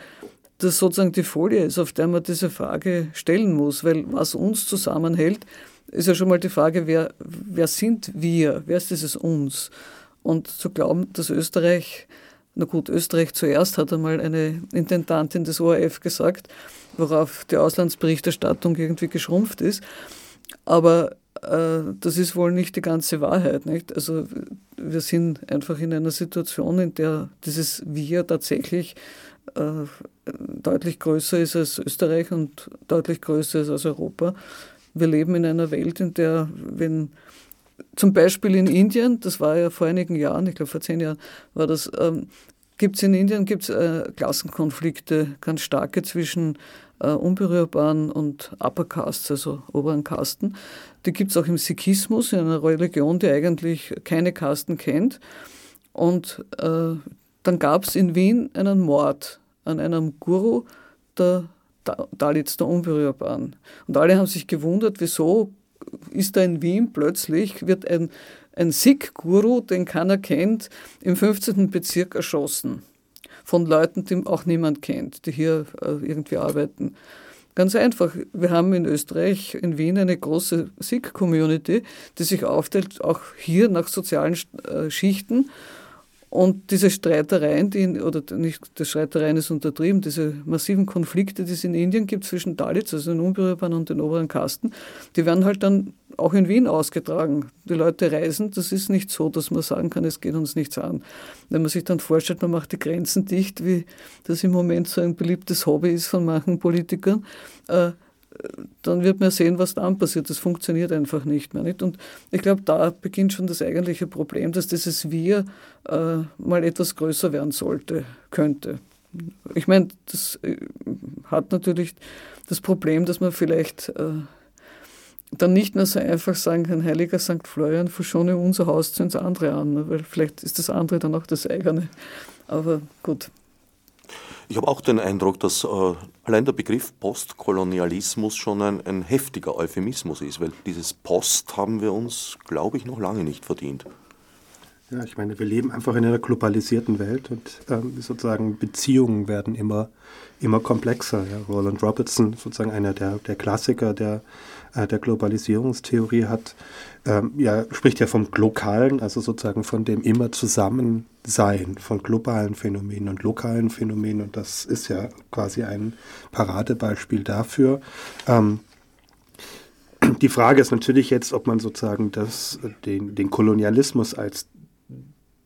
das sozusagen die Folie ist, auf der man diese Frage stellen muss. Weil was uns zusammenhält, ist ja schon mal die Frage, wer, wer sind wir? Wer ist dieses uns? Und zu glauben, dass Österreich na gut, Österreich zuerst hat einmal eine Intendantin des ORF gesagt, worauf die Auslandsberichterstattung irgendwie geschrumpft ist. Aber äh, das ist wohl nicht die ganze Wahrheit. Nicht? Also wir sind einfach in einer Situation, in der dieses Wir tatsächlich äh, deutlich größer ist als Österreich und deutlich größer ist als Europa. Wir leben in einer Welt, in der, wenn zum Beispiel in Indien, das war ja vor einigen Jahren, ich glaube vor zehn Jahren war das, ähm, gibt es in Indien gibt's, äh, Klassenkonflikte, ganz starke zwischen äh, unberührbaren und Upper Castes, also oberen Kasten. Die gibt es auch im Sikhismus, in einer Religion, die eigentlich keine Kasten kennt. Und äh, dann gab es in Wien einen Mord an einem Guru der Dalits, der Unberührbaren. Und alle haben sich gewundert, wieso ist da in Wien plötzlich, wird ein, ein Sikh-Guru, den keiner kennt, im 15. Bezirk erschossen. Von Leuten, die auch niemand kennt, die hier äh, irgendwie arbeiten. Ganz einfach. Wir haben in Österreich, in Wien, eine große Sikh-Community, die sich aufteilt, auch hier nach sozialen äh, Schichten. Und diese Streitereien, die, oder nicht, die Streitereien ist untertrieben, diese massiven Konflikte, die es in Indien gibt zwischen Dalits, also den Unberührbaren und den oberen Kasten, die werden halt dann auch in Wien ausgetragen. Die Leute reisen, das ist nicht so, dass man sagen kann, es geht uns nichts an. Wenn man sich dann vorstellt, man macht die Grenzen dicht, wie das im Moment so ein beliebtes Hobby ist von manchen Politikern, äh, dann wird man sehen, was dann passiert. Das funktioniert einfach nicht mehr. Nicht? Und ich glaube, da beginnt schon das eigentliche Problem, dass dieses Wir äh, mal etwas größer werden sollte, könnte. Ich meine, das äh, hat natürlich das Problem, dass man vielleicht äh, dann nicht mehr so einfach sagen kann, heiliger St. Florian, verschone unser Haus zu ins andere an, weil vielleicht ist das andere dann auch das eigene. Aber gut.
Ich habe auch den Eindruck, dass äh, allein der Begriff Postkolonialismus schon ein, ein heftiger Euphemismus ist, weil dieses Post haben wir uns, glaube ich, noch lange nicht verdient.
Ja, ich meine, wir leben einfach in einer globalisierten Welt und ähm, sozusagen Beziehungen werden immer, immer komplexer. Ja. Roland Robertson, sozusagen einer der, der Klassiker der, äh, der Globalisierungstheorie, hat, ähm, ja, spricht ja vom Lokalen, also sozusagen von dem immer Zusammensein von globalen Phänomenen und lokalen Phänomenen. Und das ist ja quasi ein Paradebeispiel dafür. Ähm, die Frage ist natürlich jetzt, ob man sozusagen das, den, den Kolonialismus als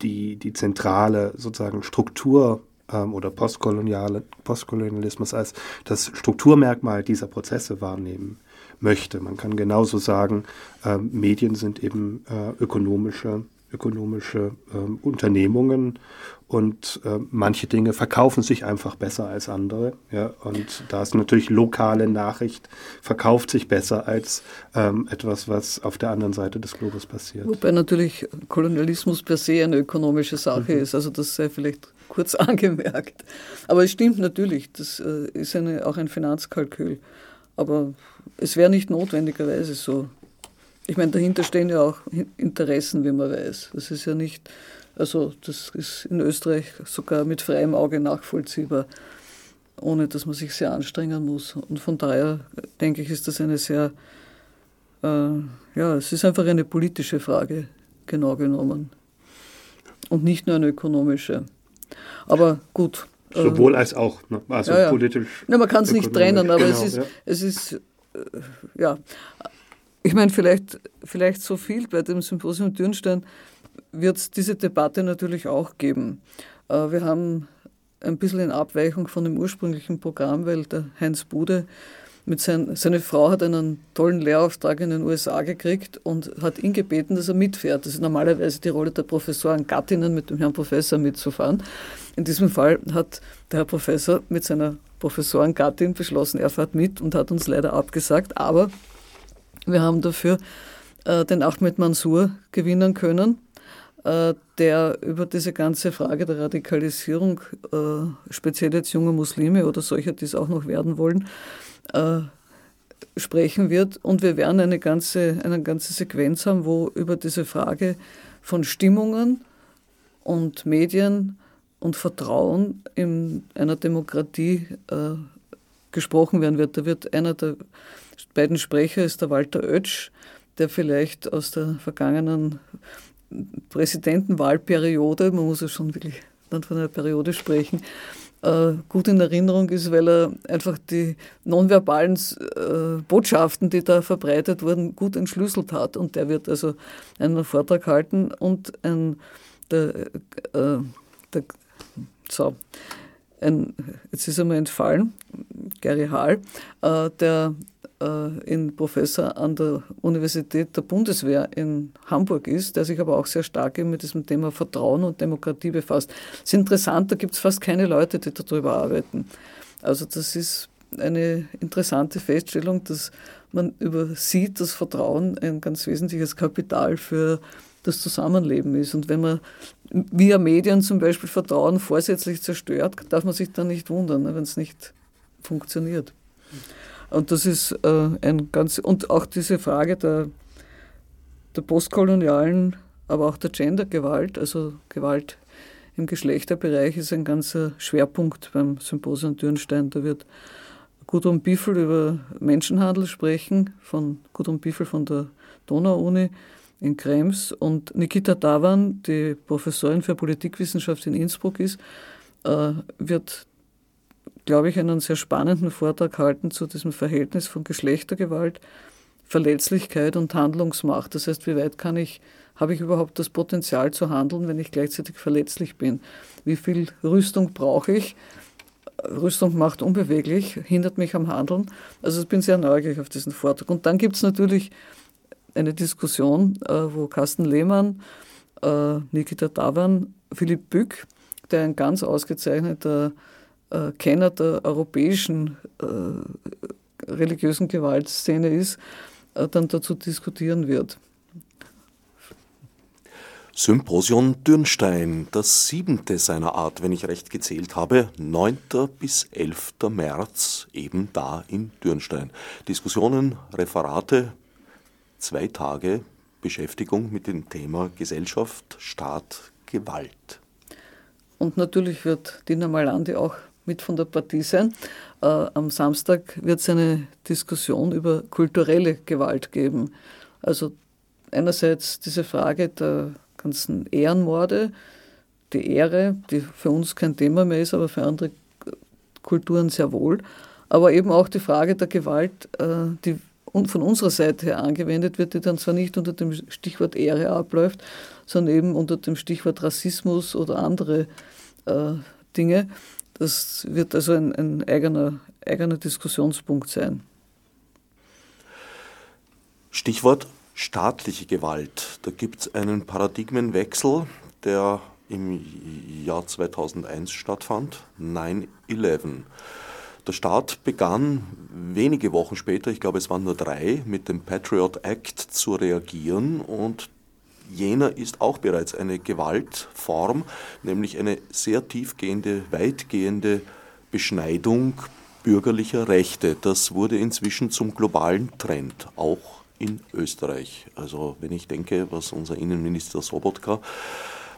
die, die zentrale sozusagen Struktur ähm, oder Postkoloniale, Postkolonialismus als das Strukturmerkmal dieser Prozesse wahrnehmen möchte. Man kann genauso sagen, äh, Medien sind eben äh, ökonomische, ökonomische äh, Unternehmungen und äh, manche Dinge verkaufen sich einfach besser als andere. Ja? Und da ist natürlich lokale Nachricht, verkauft sich besser als ähm, etwas, was auf der anderen Seite des Globus passiert.
Wobei natürlich Kolonialismus per se eine ökonomische Sache mhm. ist, also das sei vielleicht kurz angemerkt. Aber es stimmt natürlich, das äh, ist eine, auch ein Finanzkalkül. Aber es wäre nicht notwendigerweise so. Ich meine, dahinter stehen ja auch Interessen, wie man weiß. Das ist ja nicht also das ist in Österreich sogar mit freiem Auge nachvollziehbar, ohne dass man sich sehr anstrengen muss. Und von daher denke ich, ist das eine sehr, äh, ja, es ist einfach eine politische Frage, genau genommen. Und nicht nur eine ökonomische. Aber gut.
Äh, Sowohl als auch, ne? also ja, ja. politisch.
Ja, man kann es nicht trennen, aber genau, es ist, ja. es ist äh, ja. Ich meine, vielleicht, vielleicht so viel bei dem Symposium Dürnstein wird es diese Debatte natürlich auch geben. Äh, wir haben ein bisschen in Abweichung von dem ursprünglichen Programm, weil der Heinz Bude mit sein, seine Frau hat einen tollen Lehrauftrag in den USA gekriegt und hat ihn gebeten, dass er mitfährt. Das ist normalerweise die Rolle der Professoren Gattinnen mit dem Herrn Professor mitzufahren. In diesem Fall hat der Herr Professor mit seiner Professorengattin beschlossen, er fährt mit und hat uns leider abgesagt. Aber wir haben dafür äh, den Ahmed Mansour gewinnen können äh, der über diese ganze Frage der Radikalisierung, äh, speziell jetzt junger Muslime oder solcher, die es auch noch werden wollen, äh, sprechen wird. Und wir werden eine ganze, eine ganze Sequenz haben, wo über diese Frage von Stimmungen und Medien und Vertrauen in einer Demokratie äh, gesprochen werden wird. Da wird einer der beiden Sprecher ist der Walter Oetsch, der vielleicht aus der vergangenen Präsidentenwahlperiode, man muss ja schon wirklich dann von einer Periode sprechen, äh, gut in Erinnerung ist, weil er einfach die nonverbalen äh, Botschaften, die da verbreitet wurden, gut entschlüsselt hat. Und der wird also einen Vortrag halten und ein, der, äh, der, so, ein, jetzt ist er mir entfallen, Gary Hall, äh, der äh, in Professor an der Universität der Bundeswehr in Hamburg ist, der sich aber auch sehr stark mit diesem Thema Vertrauen und Demokratie befasst. Das ist interessant, da gibt es fast keine Leute, die darüber arbeiten. Also das ist eine interessante Feststellung, dass man übersieht, dass Vertrauen ein ganz wesentliches Kapital für das Zusammenleben ist. Und wenn man via Medien zum Beispiel Vertrauen vorsätzlich zerstört, darf man sich dann nicht wundern, ne, wenn es nicht funktioniert. Und das ist äh, ein ganz, und auch diese Frage der, der postkolonialen, aber auch der Gendergewalt, also Gewalt im Geschlechterbereich, ist ein ganzer Schwerpunkt beim Symposium Dürnstein. Da wird Gudrun Biffel über Menschenhandel sprechen, von Gudrun Biffel von der Donau-Uni in Krems und Nikita Davan, die Professorin für Politikwissenschaft in Innsbruck ist, äh, wird glaube ich, einen sehr spannenden Vortrag halten zu diesem Verhältnis von Geschlechtergewalt, Verletzlichkeit und Handlungsmacht. Das heißt, wie weit kann ich, habe ich überhaupt das Potenzial zu handeln, wenn ich gleichzeitig verletzlich bin? Wie viel Rüstung brauche ich? Rüstung macht unbeweglich, hindert mich am Handeln. Also ich bin sehr neugierig auf diesen Vortrag. Und dann gibt es natürlich eine Diskussion, äh, wo Carsten Lehmann, äh, Nikita Davan, Philipp Bück, der ein ganz ausgezeichneter äh, Kenner der europäischen äh, religiösen Gewaltszene ist, äh, dann dazu diskutieren wird.
Symposion Dürnstein, das siebente seiner Art, wenn ich recht gezählt habe, 9. bis 11. März, eben da in Dürnstein. Diskussionen, Referate, zwei Tage Beschäftigung mit dem Thema Gesellschaft, Staat, Gewalt.
Und natürlich wird Dina Malandi auch mit von der Partie sein. Äh, am Samstag wird es eine Diskussion über kulturelle Gewalt geben. Also einerseits diese Frage der ganzen Ehrenmorde, die Ehre, die für uns kein Thema mehr ist, aber für andere Kulturen sehr wohl. Aber eben auch die Frage der Gewalt, äh, die von unserer Seite her angewendet wird, die dann zwar nicht unter dem Stichwort Ehre abläuft, sondern eben unter dem Stichwort Rassismus oder andere äh, Dinge. Das wird also ein, ein eigener, eigener Diskussionspunkt sein.
Stichwort staatliche Gewalt. Da gibt es einen Paradigmenwechsel, der im Jahr 2001 stattfand, 9-11. Der Staat begann wenige Wochen später, ich glaube es waren nur drei, mit dem Patriot Act zu reagieren und jener ist auch bereits eine Gewaltform, nämlich eine sehr tiefgehende, weitgehende Beschneidung bürgerlicher Rechte. Das wurde inzwischen zum globalen Trend, auch in Österreich. Also wenn ich denke, was unser Innenminister Sobotka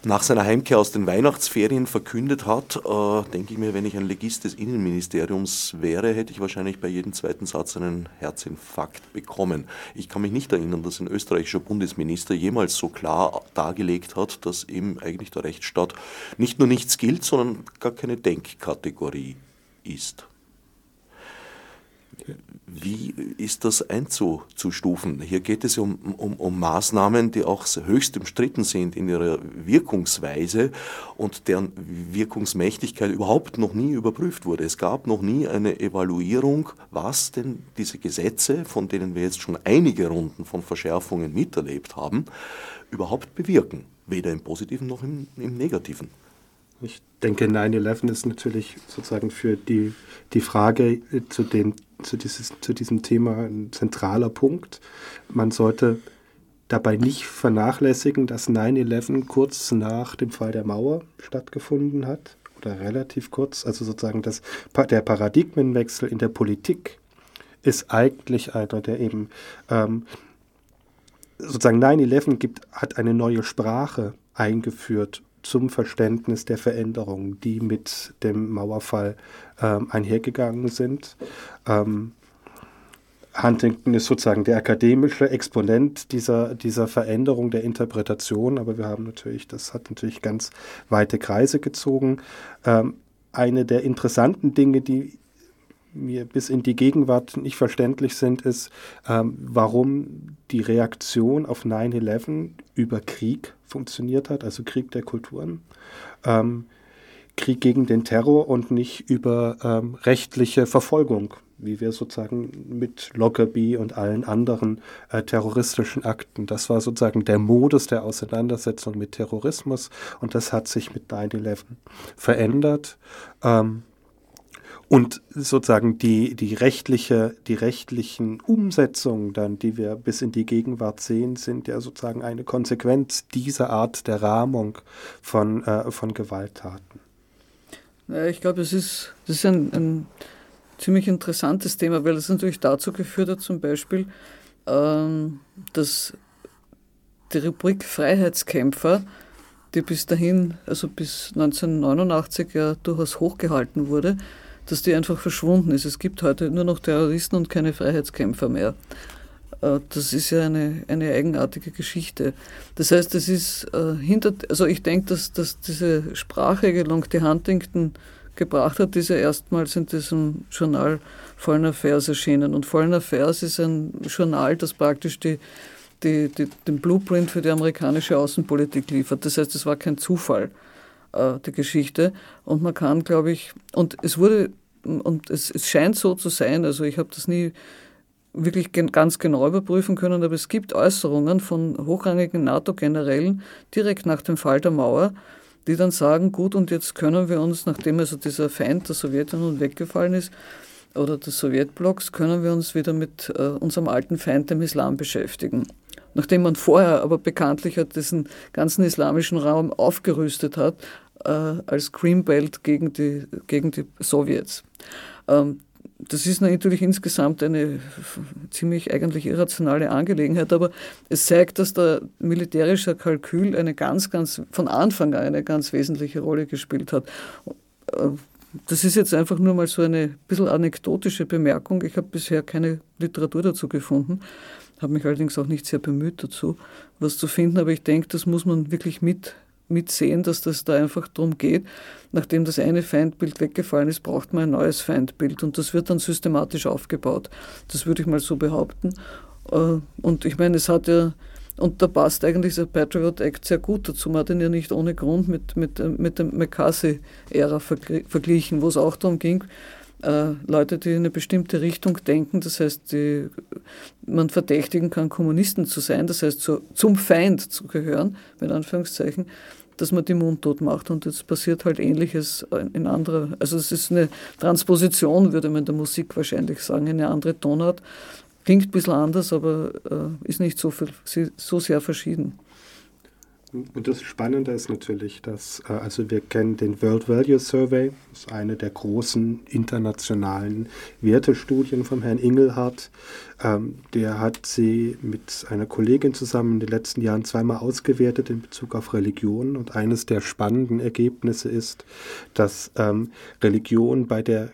nach seiner Heimkehr aus den Weihnachtsferien verkündet hat, äh, denke ich mir, wenn ich ein Legist des Innenministeriums wäre, hätte ich wahrscheinlich bei jedem zweiten Satz einen Herzinfarkt bekommen. Ich kann mich nicht erinnern, dass ein österreichischer Bundesminister jemals so klar dargelegt hat, dass eben eigentlich der Rechtsstaat nicht nur nichts gilt, sondern gar keine Denkkategorie ist. Wie ist das einzustufen? Hier geht es um, um, um Maßnahmen, die auch höchst umstritten sind in ihrer Wirkungsweise und deren Wirkungsmächtigkeit überhaupt noch nie überprüft wurde. Es gab noch nie eine Evaluierung, was denn diese Gesetze, von denen wir jetzt schon einige Runden von Verschärfungen miterlebt haben, überhaupt bewirken. Weder im positiven noch im, im negativen.
Ich denke, 9-11 ist natürlich sozusagen für die, die Frage zu den zu, dieses, zu diesem Thema ein zentraler Punkt. Man sollte dabei nicht vernachlässigen, dass 9-11 kurz nach dem Fall der Mauer stattgefunden hat oder relativ kurz. Also sozusagen das, der Paradigmenwechsel in der Politik ist eigentlich einer, der eben ähm, sozusagen 9-11 hat eine neue Sprache eingeführt zum Verständnis der Veränderungen, die mit dem Mauerfall ähm, einhergegangen sind. Ähm, Huntington ist sozusagen der akademische Exponent dieser, dieser Veränderung der Interpretation, aber wir haben natürlich, das hat natürlich ganz weite Kreise gezogen. Ähm, eine der interessanten Dinge, die mir bis in die Gegenwart nicht verständlich sind, ist, ähm, warum die Reaktion auf 9-11 über Krieg funktioniert hat, also Krieg der Kulturen. Ähm, Krieg gegen den Terror und nicht über ähm, rechtliche Verfolgung, wie wir sozusagen mit Lockerbie und allen anderen äh, terroristischen Akten. Das war sozusagen der Modus der Auseinandersetzung mit Terrorismus und das hat sich mit 9-11 verändert. Ähm, und sozusagen die, die, rechtliche, die rechtlichen Umsetzungen dann, die wir bis in die Gegenwart sehen, sind ja sozusagen eine Konsequenz dieser Art der Rahmung von, äh, von Gewalttaten.
Ich glaube, das ist, das ist ein, ein ziemlich interessantes Thema, weil es natürlich dazu geführt hat, zum Beispiel, ähm, dass die Rubrik Freiheitskämpfer, die bis dahin, also bis 1989 ja durchaus hochgehalten wurde, dass die einfach verschwunden ist. Es gibt heute nur noch Terroristen und keine Freiheitskämpfer mehr. Äh, das ist ja eine, eine eigenartige Geschichte. Das heißt, es ist äh, hinter, also ich denke, dass, dass diese Sprachregelung, die Huntington gebracht hat, ja erstmals in diesem Journal Foreign Affairs erschienen. Und Foreign Affairs ist ein Journal, das praktisch die, die, die, den Blueprint für die amerikanische Außenpolitik liefert. Das heißt, es war kein Zufall, äh, die Geschichte. Und man kann, glaube ich, und es wurde und es, es scheint so zu sein, also ich habe das nie wirklich ganz genau überprüfen können, aber es gibt Äußerungen von hochrangigen NATO-Generälen direkt nach dem Fall der Mauer, die dann sagen, gut, und jetzt können wir uns, nachdem also dieser Feind der Sowjetunion weggefallen ist, oder des Sowjetblocks, können wir uns wieder mit äh, unserem alten Feind, dem Islam, beschäftigen. Nachdem man vorher aber bekanntlich hat diesen ganzen islamischen Raum aufgerüstet hat, äh, als Greenbelt gegen die, gegen die Sowjets. Ähm, das ist natürlich insgesamt eine ziemlich eigentlich irrationale Angelegenheit, aber es zeigt, dass der militärische Kalkül eine ganz, ganz von Anfang an eine ganz wesentliche Rolle gespielt hat. Äh, das ist jetzt einfach nur mal so eine bisschen anekdotische Bemerkung. Ich habe bisher keine Literatur dazu gefunden, habe mich allerdings auch nicht sehr bemüht dazu, was zu finden, aber ich denke, das muss man wirklich mit mitsehen, dass das da einfach darum geht, nachdem das eine Feindbild weggefallen ist, braucht man ein neues Feindbild und das wird dann systematisch aufgebaut. Das würde ich mal so behaupten. Äh, und ich meine, es hat ja, und da passt eigentlich der Patriot Act sehr gut dazu. Man hat ihn ja nicht ohne Grund mit, mit, mit dem McCarthy-Ära verglichen, wo es auch darum ging, äh, Leute, die in eine bestimmte Richtung denken, das heißt, die, man verdächtigen kann, Kommunisten zu sein, das heißt, zu, zum Feind zu gehören, mit Anführungszeichen, dass man die mundtot macht. Und jetzt passiert halt Ähnliches in anderer, also es ist eine Transposition, würde man in der Musik wahrscheinlich sagen, eine andere Tonart. Klingt ein bisschen anders, aber äh, ist nicht so, viel, so sehr verschieden.
Und das Spannende ist natürlich, dass, äh, also wir kennen den World Value Survey, das ist eine der großen internationalen Wertestudien von Herrn Ingelhardt. Ähm, der hat sie mit einer Kollegin zusammen in den letzten Jahren zweimal ausgewertet in Bezug auf Religion. Und eines der spannenden Ergebnisse ist, dass ähm, Religion bei der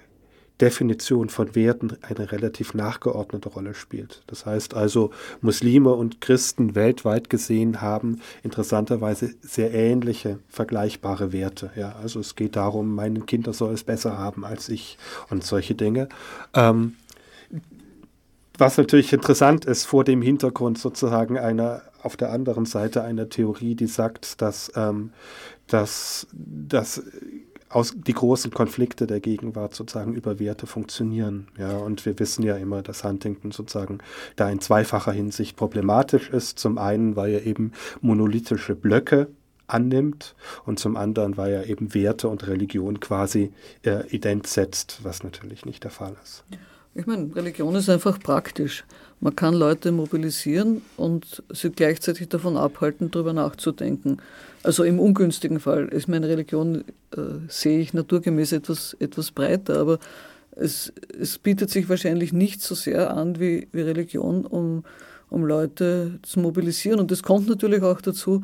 Definition von Werten eine relativ nachgeordnete Rolle spielt. Das heißt also, Muslime und Christen weltweit gesehen haben interessanterweise sehr ähnliche, vergleichbare Werte. Ja, also es geht darum, meine Kinder soll es besser haben als ich und solche Dinge. Ähm, was natürlich interessant ist vor dem Hintergrund sozusagen einer auf der anderen Seite einer Theorie, die sagt, dass, ähm, dass, dass aus, die großen Konflikte der Gegenwart sozusagen über Werte funktionieren. Ja, und wir wissen ja immer, dass Huntington sozusagen da in zweifacher Hinsicht problematisch ist. Zum einen, weil er eben monolithische Blöcke annimmt und zum anderen, weil er eben Werte und Religion quasi äh, ident setzt, was natürlich nicht der Fall ist.
Ich meine, Religion ist einfach praktisch. Man kann Leute mobilisieren und sie gleichzeitig davon abhalten, darüber nachzudenken. Also im ungünstigen Fall ist meine Religion, äh, sehe ich naturgemäß etwas, etwas breiter, aber es, es bietet sich wahrscheinlich nicht so sehr an wie, wie Religion, um, um Leute zu mobilisieren. Und es kommt natürlich auch dazu,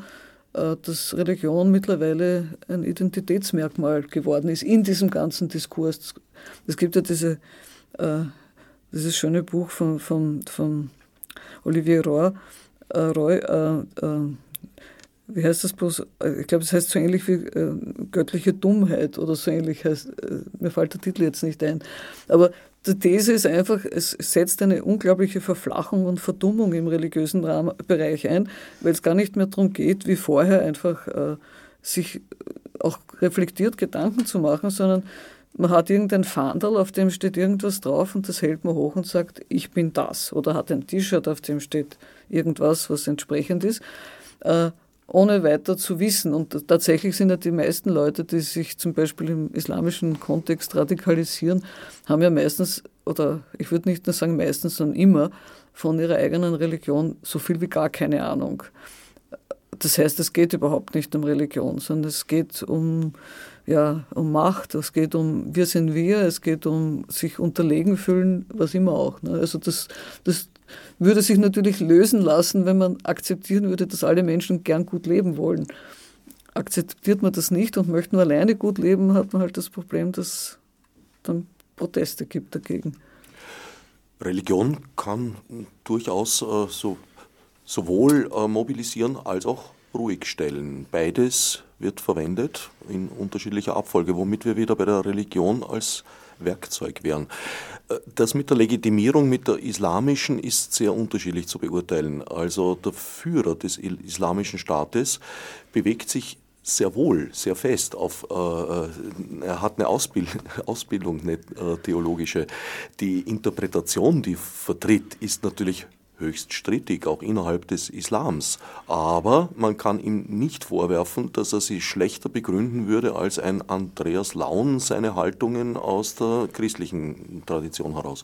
äh, dass Religion mittlerweile ein Identitätsmerkmal geworden ist in diesem ganzen Diskurs. Es gibt ja diese äh, dieses schöne Buch von, von, von Olivier Roy, äh, Roy äh, äh, wie heißt das bloß? Ich glaube, es heißt so ähnlich wie äh, göttliche Dummheit oder so ähnlich heißt, äh, mir fällt der Titel jetzt nicht ein. Aber die These ist einfach, es setzt eine unglaubliche Verflachung und Verdummung im religiösen Bereich ein, weil es gar nicht mehr darum geht, wie vorher einfach äh, sich auch reflektiert Gedanken zu machen, sondern man hat irgendein Fahndel, auf dem steht irgendwas drauf und das hält man hoch und sagt, ich bin das. Oder hat ein T-Shirt, auf dem steht irgendwas, was entsprechend ist. Äh, ohne weiter zu wissen. Und tatsächlich sind ja die meisten Leute, die sich zum Beispiel im islamischen Kontext radikalisieren, haben ja meistens, oder ich würde nicht nur sagen meistens, sondern immer von ihrer eigenen Religion so viel wie gar keine Ahnung. Das heißt, es geht überhaupt nicht um Religion, sondern es geht um, ja, um Macht, es geht um wir sind wir, es geht um sich unterlegen fühlen, was immer auch. Ne? Also das, das würde sich natürlich lösen lassen, wenn man akzeptieren würde, dass alle Menschen gern gut leben wollen. Akzeptiert man das nicht und möchte nur alleine gut leben, hat man halt das Problem, dass dann Proteste gibt dagegen.
Religion kann durchaus äh, so, sowohl äh, mobilisieren als auch ruhig stellen. Beides wird verwendet in unterschiedlicher Abfolge, womit wir wieder bei der Religion als Werkzeug wären. Äh, das mit der Legitimierung, mit der islamischen, ist sehr unterschiedlich zu beurteilen. Also der Führer des islamischen Staates bewegt sich sehr wohl, sehr fest auf, äh, äh er hat eine Ausbild Ausbildung, eine äh, theologische. Die Interpretation, die vertritt, ist natürlich höchst strittig, auch innerhalb des Islams. Aber man kann ihm nicht vorwerfen, dass er sie schlechter begründen würde als ein Andreas Laun seine Haltungen aus der christlichen Tradition heraus.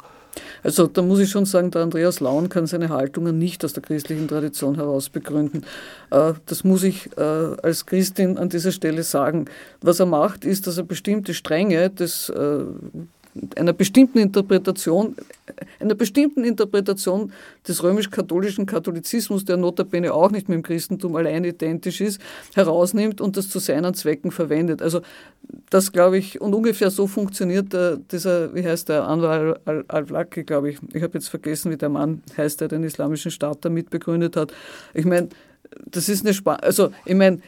Also da muss ich schon sagen, der Andreas Laun kann seine Haltungen nicht aus der christlichen Tradition heraus begründen. Äh, das muss ich äh, als Christin an dieser Stelle sagen. Was er macht, ist, dass er bestimmte Stränge des äh, einer bestimmten Interpretation, einer bestimmten Interpretation des römisch-katholischen Katholizismus, der notabene auch nicht mit dem Christentum allein identisch ist, herausnimmt und das zu seinen Zwecken verwendet. Also das glaube ich, und ungefähr so funktioniert der, dieser, wie heißt der, Anwar al-Awlaki, glaube ich. Ich habe jetzt vergessen, wie der Mann heißt, der den islamischen Staat da mitbegründet hat. Ich meine, das ist eine Sp also ich meine,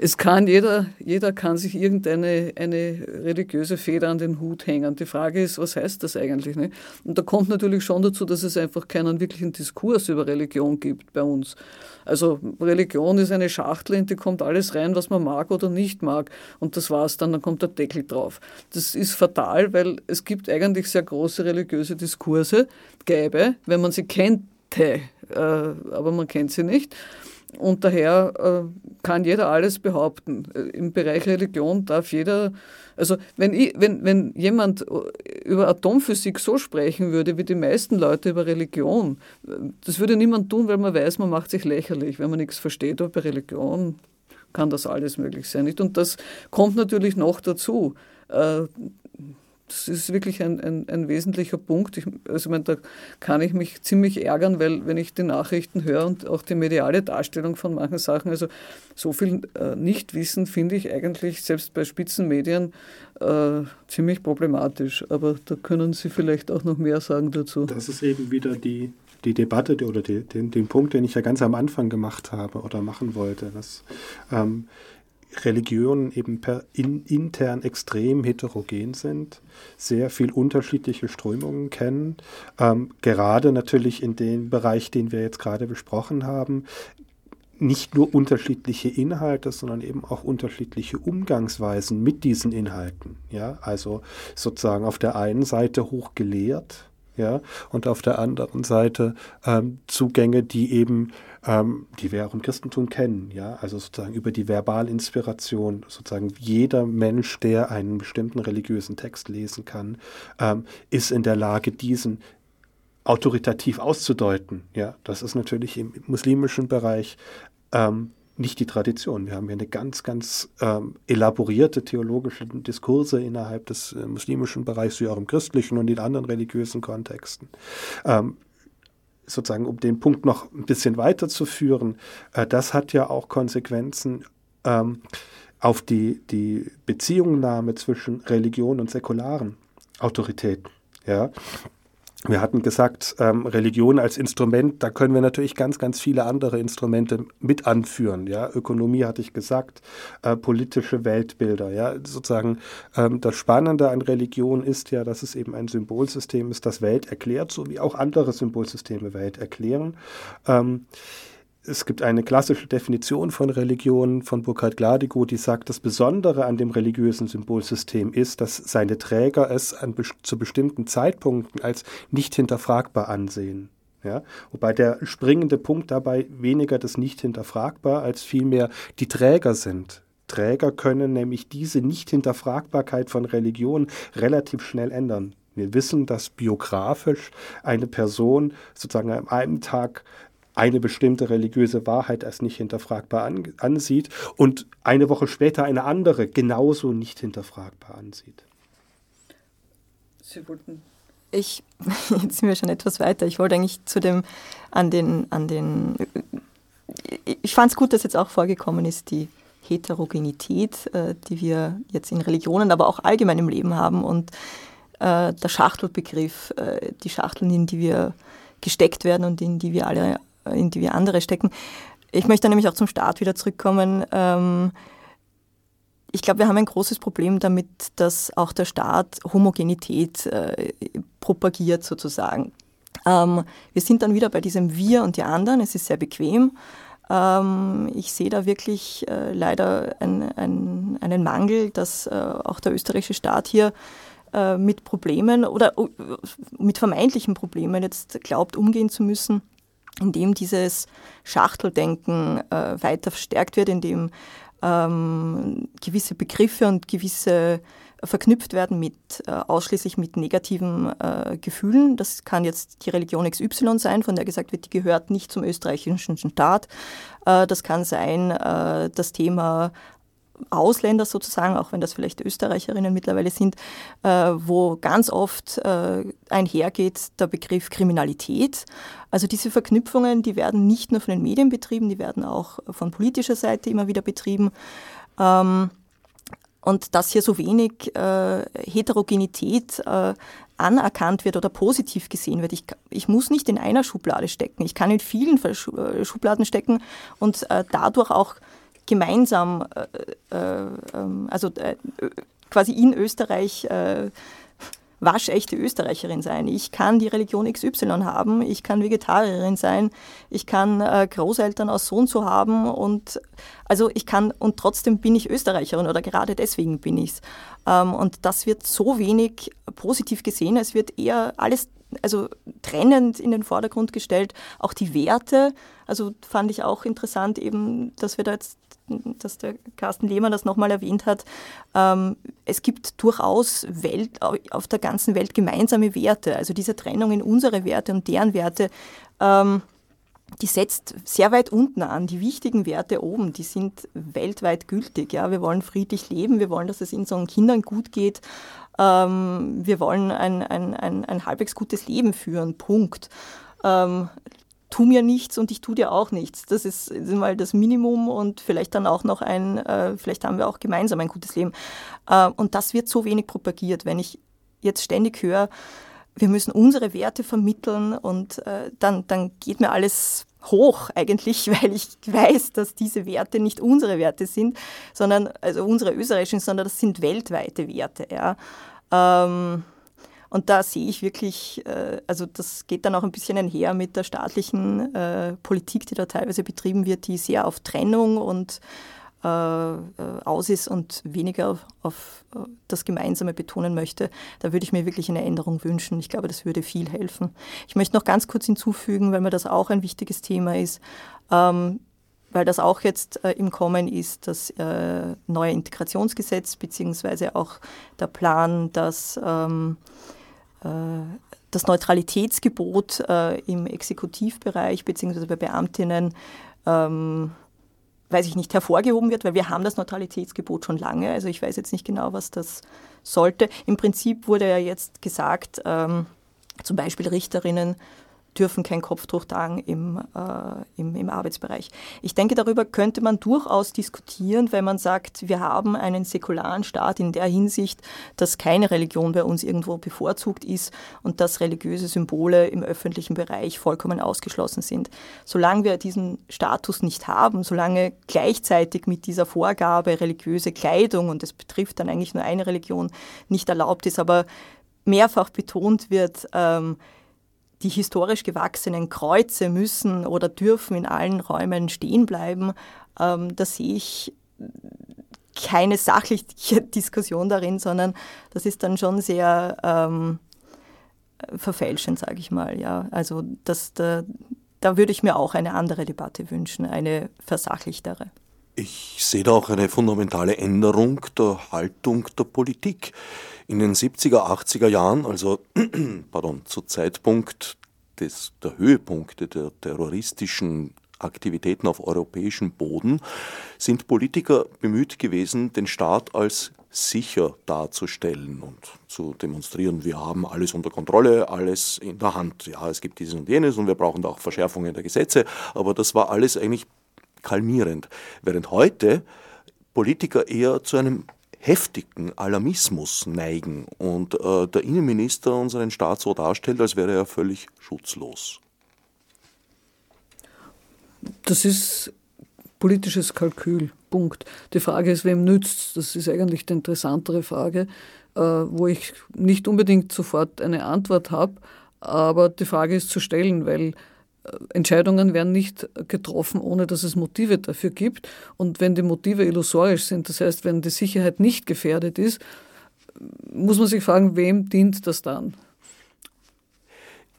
es kann jeder, jeder kann sich irgendeine eine religiöse Feder an den Hut hängen. Die Frage ist, was heißt das eigentlich? Ne? Und da kommt natürlich schon dazu, dass es einfach keinen wirklichen Diskurs über Religion gibt bei uns. Also Religion ist eine Schachtel, in die kommt alles rein, was man mag oder nicht mag. Und das war's dann, dann kommt der Deckel drauf. Das ist fatal, weil es gibt eigentlich sehr große religiöse Diskurse, gäbe, wenn man sie kennt, äh, aber man kennt sie nicht. Und daher äh, kann jeder alles behaupten. Äh, Im Bereich Religion darf jeder, also wenn, ich, wenn, wenn jemand äh, über Atomphysik so sprechen würde wie die meisten Leute über Religion, das würde niemand tun, weil man weiß, man macht sich lächerlich, wenn man nichts versteht. Aber bei Religion kann das alles möglich sein. Nicht? Und das kommt natürlich noch dazu das ist wirklich ein, ein, ein wesentlicher Punkt. Ich, also ich meine, da kann ich mich ziemlich ärgern, weil wenn ich die Nachrichten höre und auch die mediale Darstellung von manchen Sachen, also so viel äh, Nichtwissen finde ich eigentlich selbst bei Spitzenmedien äh, ziemlich problematisch. Aber da können Sie vielleicht auch noch mehr sagen dazu.
Das ist eben wieder die, die Debatte oder die, den, den Punkt, den ich ja ganz am Anfang gemacht habe oder machen wollte. Dass, ähm, Religionen eben per in, intern extrem heterogen sind, sehr viel unterschiedliche Strömungen kennen, ähm, gerade natürlich in dem Bereich, den wir jetzt gerade besprochen haben, nicht nur unterschiedliche Inhalte, sondern eben auch unterschiedliche Umgangsweisen mit diesen Inhalten. Ja, also sozusagen auf der einen Seite hochgelehrt, ja, und auf der anderen Seite ähm, Zugänge, die eben ähm, die wir auch im Christentum kennen, ja, also sozusagen über die Verbalinspiration, sozusagen jeder Mensch, der einen bestimmten religiösen Text lesen kann, ähm, ist in der Lage, diesen autoritativ auszudeuten. Ja, das ist natürlich im muslimischen Bereich ähm, nicht die Tradition. Wir haben hier eine ganz, ganz ähm, elaborierte theologische Diskurse innerhalb des äh, muslimischen Bereichs, wie auch im christlichen und in anderen religiösen Kontexten. Ähm, sozusagen, um den Punkt noch ein bisschen weiterzuführen, äh, das hat ja auch Konsequenzen ähm, auf die, die Beziehungnahme zwischen Religion und säkularen Autoritäten. Ja? Wir hatten gesagt, ähm, Religion als Instrument, da können wir natürlich ganz, ganz viele andere Instrumente mit anführen. Ja? Ökonomie hatte ich gesagt, äh, politische Weltbilder. Ja? Sozusagen ähm, das Spannende an Religion ist ja, dass es eben ein Symbolsystem ist, das Welt erklärt, so wie auch andere Symbolsysteme Welt erklären. Ähm, es gibt eine klassische Definition von Religion von Burkhard Gladigo, die sagt, das Besondere an dem religiösen Symbolsystem ist, dass seine Träger es an, zu bestimmten Zeitpunkten als nicht hinterfragbar ansehen. Ja, wobei der springende Punkt dabei weniger das nicht hinterfragbar als vielmehr die Träger sind. Träger können nämlich diese Nicht-Hinterfragbarkeit von Religion relativ schnell ändern. Wir wissen, dass biografisch eine Person sozusagen an einem Tag eine bestimmte religiöse Wahrheit als nicht hinterfragbar an, ansieht und eine Woche später eine andere genauso nicht hinterfragbar ansieht.
Sie wollten. Ich, jetzt sind wir schon etwas weiter. Ich wollte eigentlich zu dem, an den, an den, ich fand es gut, dass jetzt auch vorgekommen ist, die Heterogenität, äh, die wir jetzt in Religionen, aber auch allgemein im Leben haben und äh, der Schachtelbegriff, äh, die Schachteln, in die wir gesteckt werden und in die wir alle in die wir andere stecken. Ich möchte nämlich auch zum Start wieder zurückkommen. Ähm, ich glaube, wir haben ein großes Problem damit, dass auch der Staat Homogenität äh, propagiert sozusagen. Ähm, wir sind dann wieder bei diesem Wir und die anderen. Es ist sehr bequem. Ähm, ich sehe da wirklich äh, leider ein, ein, einen Mangel, dass äh, auch der österreichische Staat hier äh, mit Problemen oder äh, mit vermeintlichen Problemen jetzt glaubt, umgehen zu müssen indem dieses Schachteldenken äh, weiter verstärkt wird, indem ähm, gewisse Begriffe und gewisse verknüpft werden mit äh, ausschließlich mit negativen äh, Gefühlen. Das kann jetzt die Religion XY sein, von der gesagt wird, die gehört nicht zum österreichischen Staat. Äh, das kann sein äh, das Thema Ausländer sozusagen, auch wenn das vielleicht Österreicherinnen mittlerweile sind, äh, wo ganz oft äh, einhergeht der Begriff Kriminalität. Also diese Verknüpfungen, die werden nicht nur von den Medien betrieben, die werden auch von politischer Seite immer wieder betrieben. Ähm, und dass hier so wenig äh, Heterogenität äh, anerkannt wird oder positiv gesehen wird. Ich, ich muss nicht in einer Schublade stecken. Ich kann in vielen äh, Schubladen stecken und äh, dadurch auch gemeinsam, äh, äh, ähm, also äh, quasi in Österreich waschechte Österreicherin sein. Ich kann die Religion XY haben, ich kann Vegetarierin sein, ich kann äh, Großeltern aus so und so haben und also ich kann und trotzdem bin ich Österreicherin oder gerade deswegen bin ich es. Ähm, und das wird so wenig positiv gesehen, es wird eher alles also trennend in den Vordergrund gestellt, auch die Werte. Also fand ich auch interessant eben, dass wir da jetzt dass der Carsten Lehmann das nochmal erwähnt hat, ähm, es gibt durchaus Welt, auf der ganzen Welt gemeinsame Werte. Also diese Trennung in unsere Werte und deren Werte, ähm, die setzt sehr weit unten an. Die wichtigen Werte oben, die sind weltweit gültig. Ja? Wir wollen friedlich leben, wir wollen, dass es unseren Kindern gut geht, ähm, wir wollen ein, ein, ein, ein halbwegs gutes Leben führen, Punkt. Ähm, tu mir nichts und ich tu dir auch nichts. Das ist, ist mal das Minimum und vielleicht dann auch noch ein, äh, vielleicht haben wir auch gemeinsam ein gutes Leben. Äh, und das wird so wenig propagiert. Wenn ich jetzt ständig höre, wir müssen unsere Werte vermitteln und äh, dann, dann geht mir alles hoch eigentlich, weil ich weiß, dass diese Werte nicht unsere Werte sind, sondern also unsere österreichischen, sondern das sind weltweite Werte. Ja. Ähm, und da sehe ich wirklich, äh, also das geht dann auch ein bisschen einher mit der staatlichen äh, Politik, die da teilweise betrieben wird, die sehr auf Trennung und aus ist und weniger auf, auf, das Gemeinsame betonen möchte. Da würde ich mir wirklich eine Änderung wünschen. Ich glaube, das würde viel helfen. Ich möchte noch ganz kurz hinzufügen, weil mir das auch ein wichtiges Thema ist. Ähm, weil das auch jetzt äh, im Kommen ist, das äh, neue Integrationsgesetz, beziehungsweise auch der Plan, dass ähm, äh, das Neutralitätsgebot äh, im Exekutivbereich bzw. bei Beamtinnen, ähm, weiß ich nicht, hervorgehoben wird, weil wir haben das Neutralitätsgebot schon lange. Also ich weiß jetzt nicht genau, was das sollte. Im Prinzip wurde ja jetzt gesagt, ähm, zum Beispiel Richterinnen dürfen kein Kopftuch tragen im, äh, im, im Arbeitsbereich. Ich denke, darüber könnte man durchaus diskutieren, wenn man sagt, wir haben einen säkularen Staat in der Hinsicht, dass keine Religion bei uns irgendwo bevorzugt ist und dass religiöse Symbole im öffentlichen Bereich vollkommen ausgeschlossen sind. Solange wir diesen Status nicht haben, solange gleichzeitig mit dieser Vorgabe religiöse Kleidung, und das betrifft dann eigentlich nur eine Religion, nicht erlaubt ist, aber mehrfach betont wird, ähm, die historisch gewachsenen Kreuze müssen oder dürfen in allen Räumen stehen bleiben. Ähm, da sehe ich keine sachliche Diskussion darin, sondern das ist dann schon sehr ähm, verfälschend, sage ich mal. Ja. Also das, da, da würde ich mir auch eine andere Debatte wünschen, eine versachlichtere.
Ich sehe da auch eine fundamentale Änderung der Haltung der Politik. In den 70er, 80er Jahren, also pardon, zu Zeitpunkt des, der Höhepunkte der terroristischen Aktivitäten auf europäischem Boden, sind Politiker bemüht gewesen, den Staat als sicher darzustellen und zu demonstrieren, wir haben alles unter Kontrolle, alles in der Hand. Ja, es gibt dieses und jenes und wir brauchen auch Verschärfungen der Gesetze, aber das war alles eigentlich kalmierend. Während heute Politiker eher zu einem heftigen Alarmismus neigen und äh, der Innenminister unseren Staat so darstellt, als wäre er völlig schutzlos.
Das ist politisches Kalkül. Punkt. Die Frage ist, wem nützt Das ist eigentlich die interessantere Frage, äh, wo ich nicht unbedingt sofort eine Antwort habe, aber die Frage ist zu stellen, weil Entscheidungen werden nicht getroffen, ohne dass es Motive dafür gibt. Und wenn die Motive illusorisch sind, das heißt, wenn die Sicherheit nicht gefährdet ist, muss man sich fragen, wem dient das dann?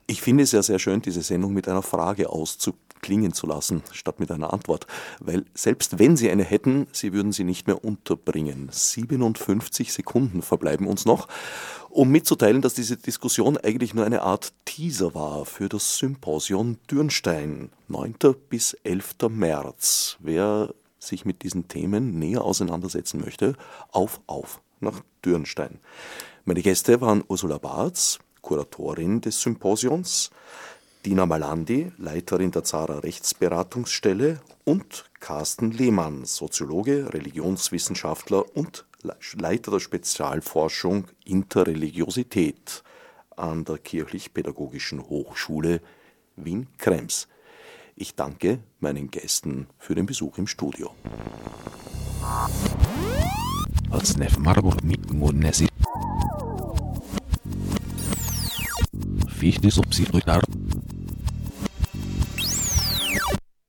Ich finde es ja sehr schön, diese Sendung mit einer Frage auszuklingen zu lassen, statt mit einer Antwort. Weil selbst wenn Sie eine hätten, Sie würden sie nicht mehr unterbringen. 57 Sekunden verbleiben uns noch um mitzuteilen, dass diese Diskussion eigentlich nur eine Art Teaser war für das Symposium Dürnstein, 9. bis 11. März. Wer sich mit diesen Themen näher auseinandersetzen möchte, auf, auf nach Dürnstein. Meine Gäste waren Ursula Barz, Kuratorin des Symposions, Dina Malandi, Leiterin der Zara Rechtsberatungsstelle und Carsten Lehmann, Soziologe, Religionswissenschaftler und Leiter der Spezialforschung Interreligiosität an der Kirchlich-Pädagogischen Hochschule Wien-Krems. Ich danke meinen Gästen für den Besuch im Studio. Fichte subsidiar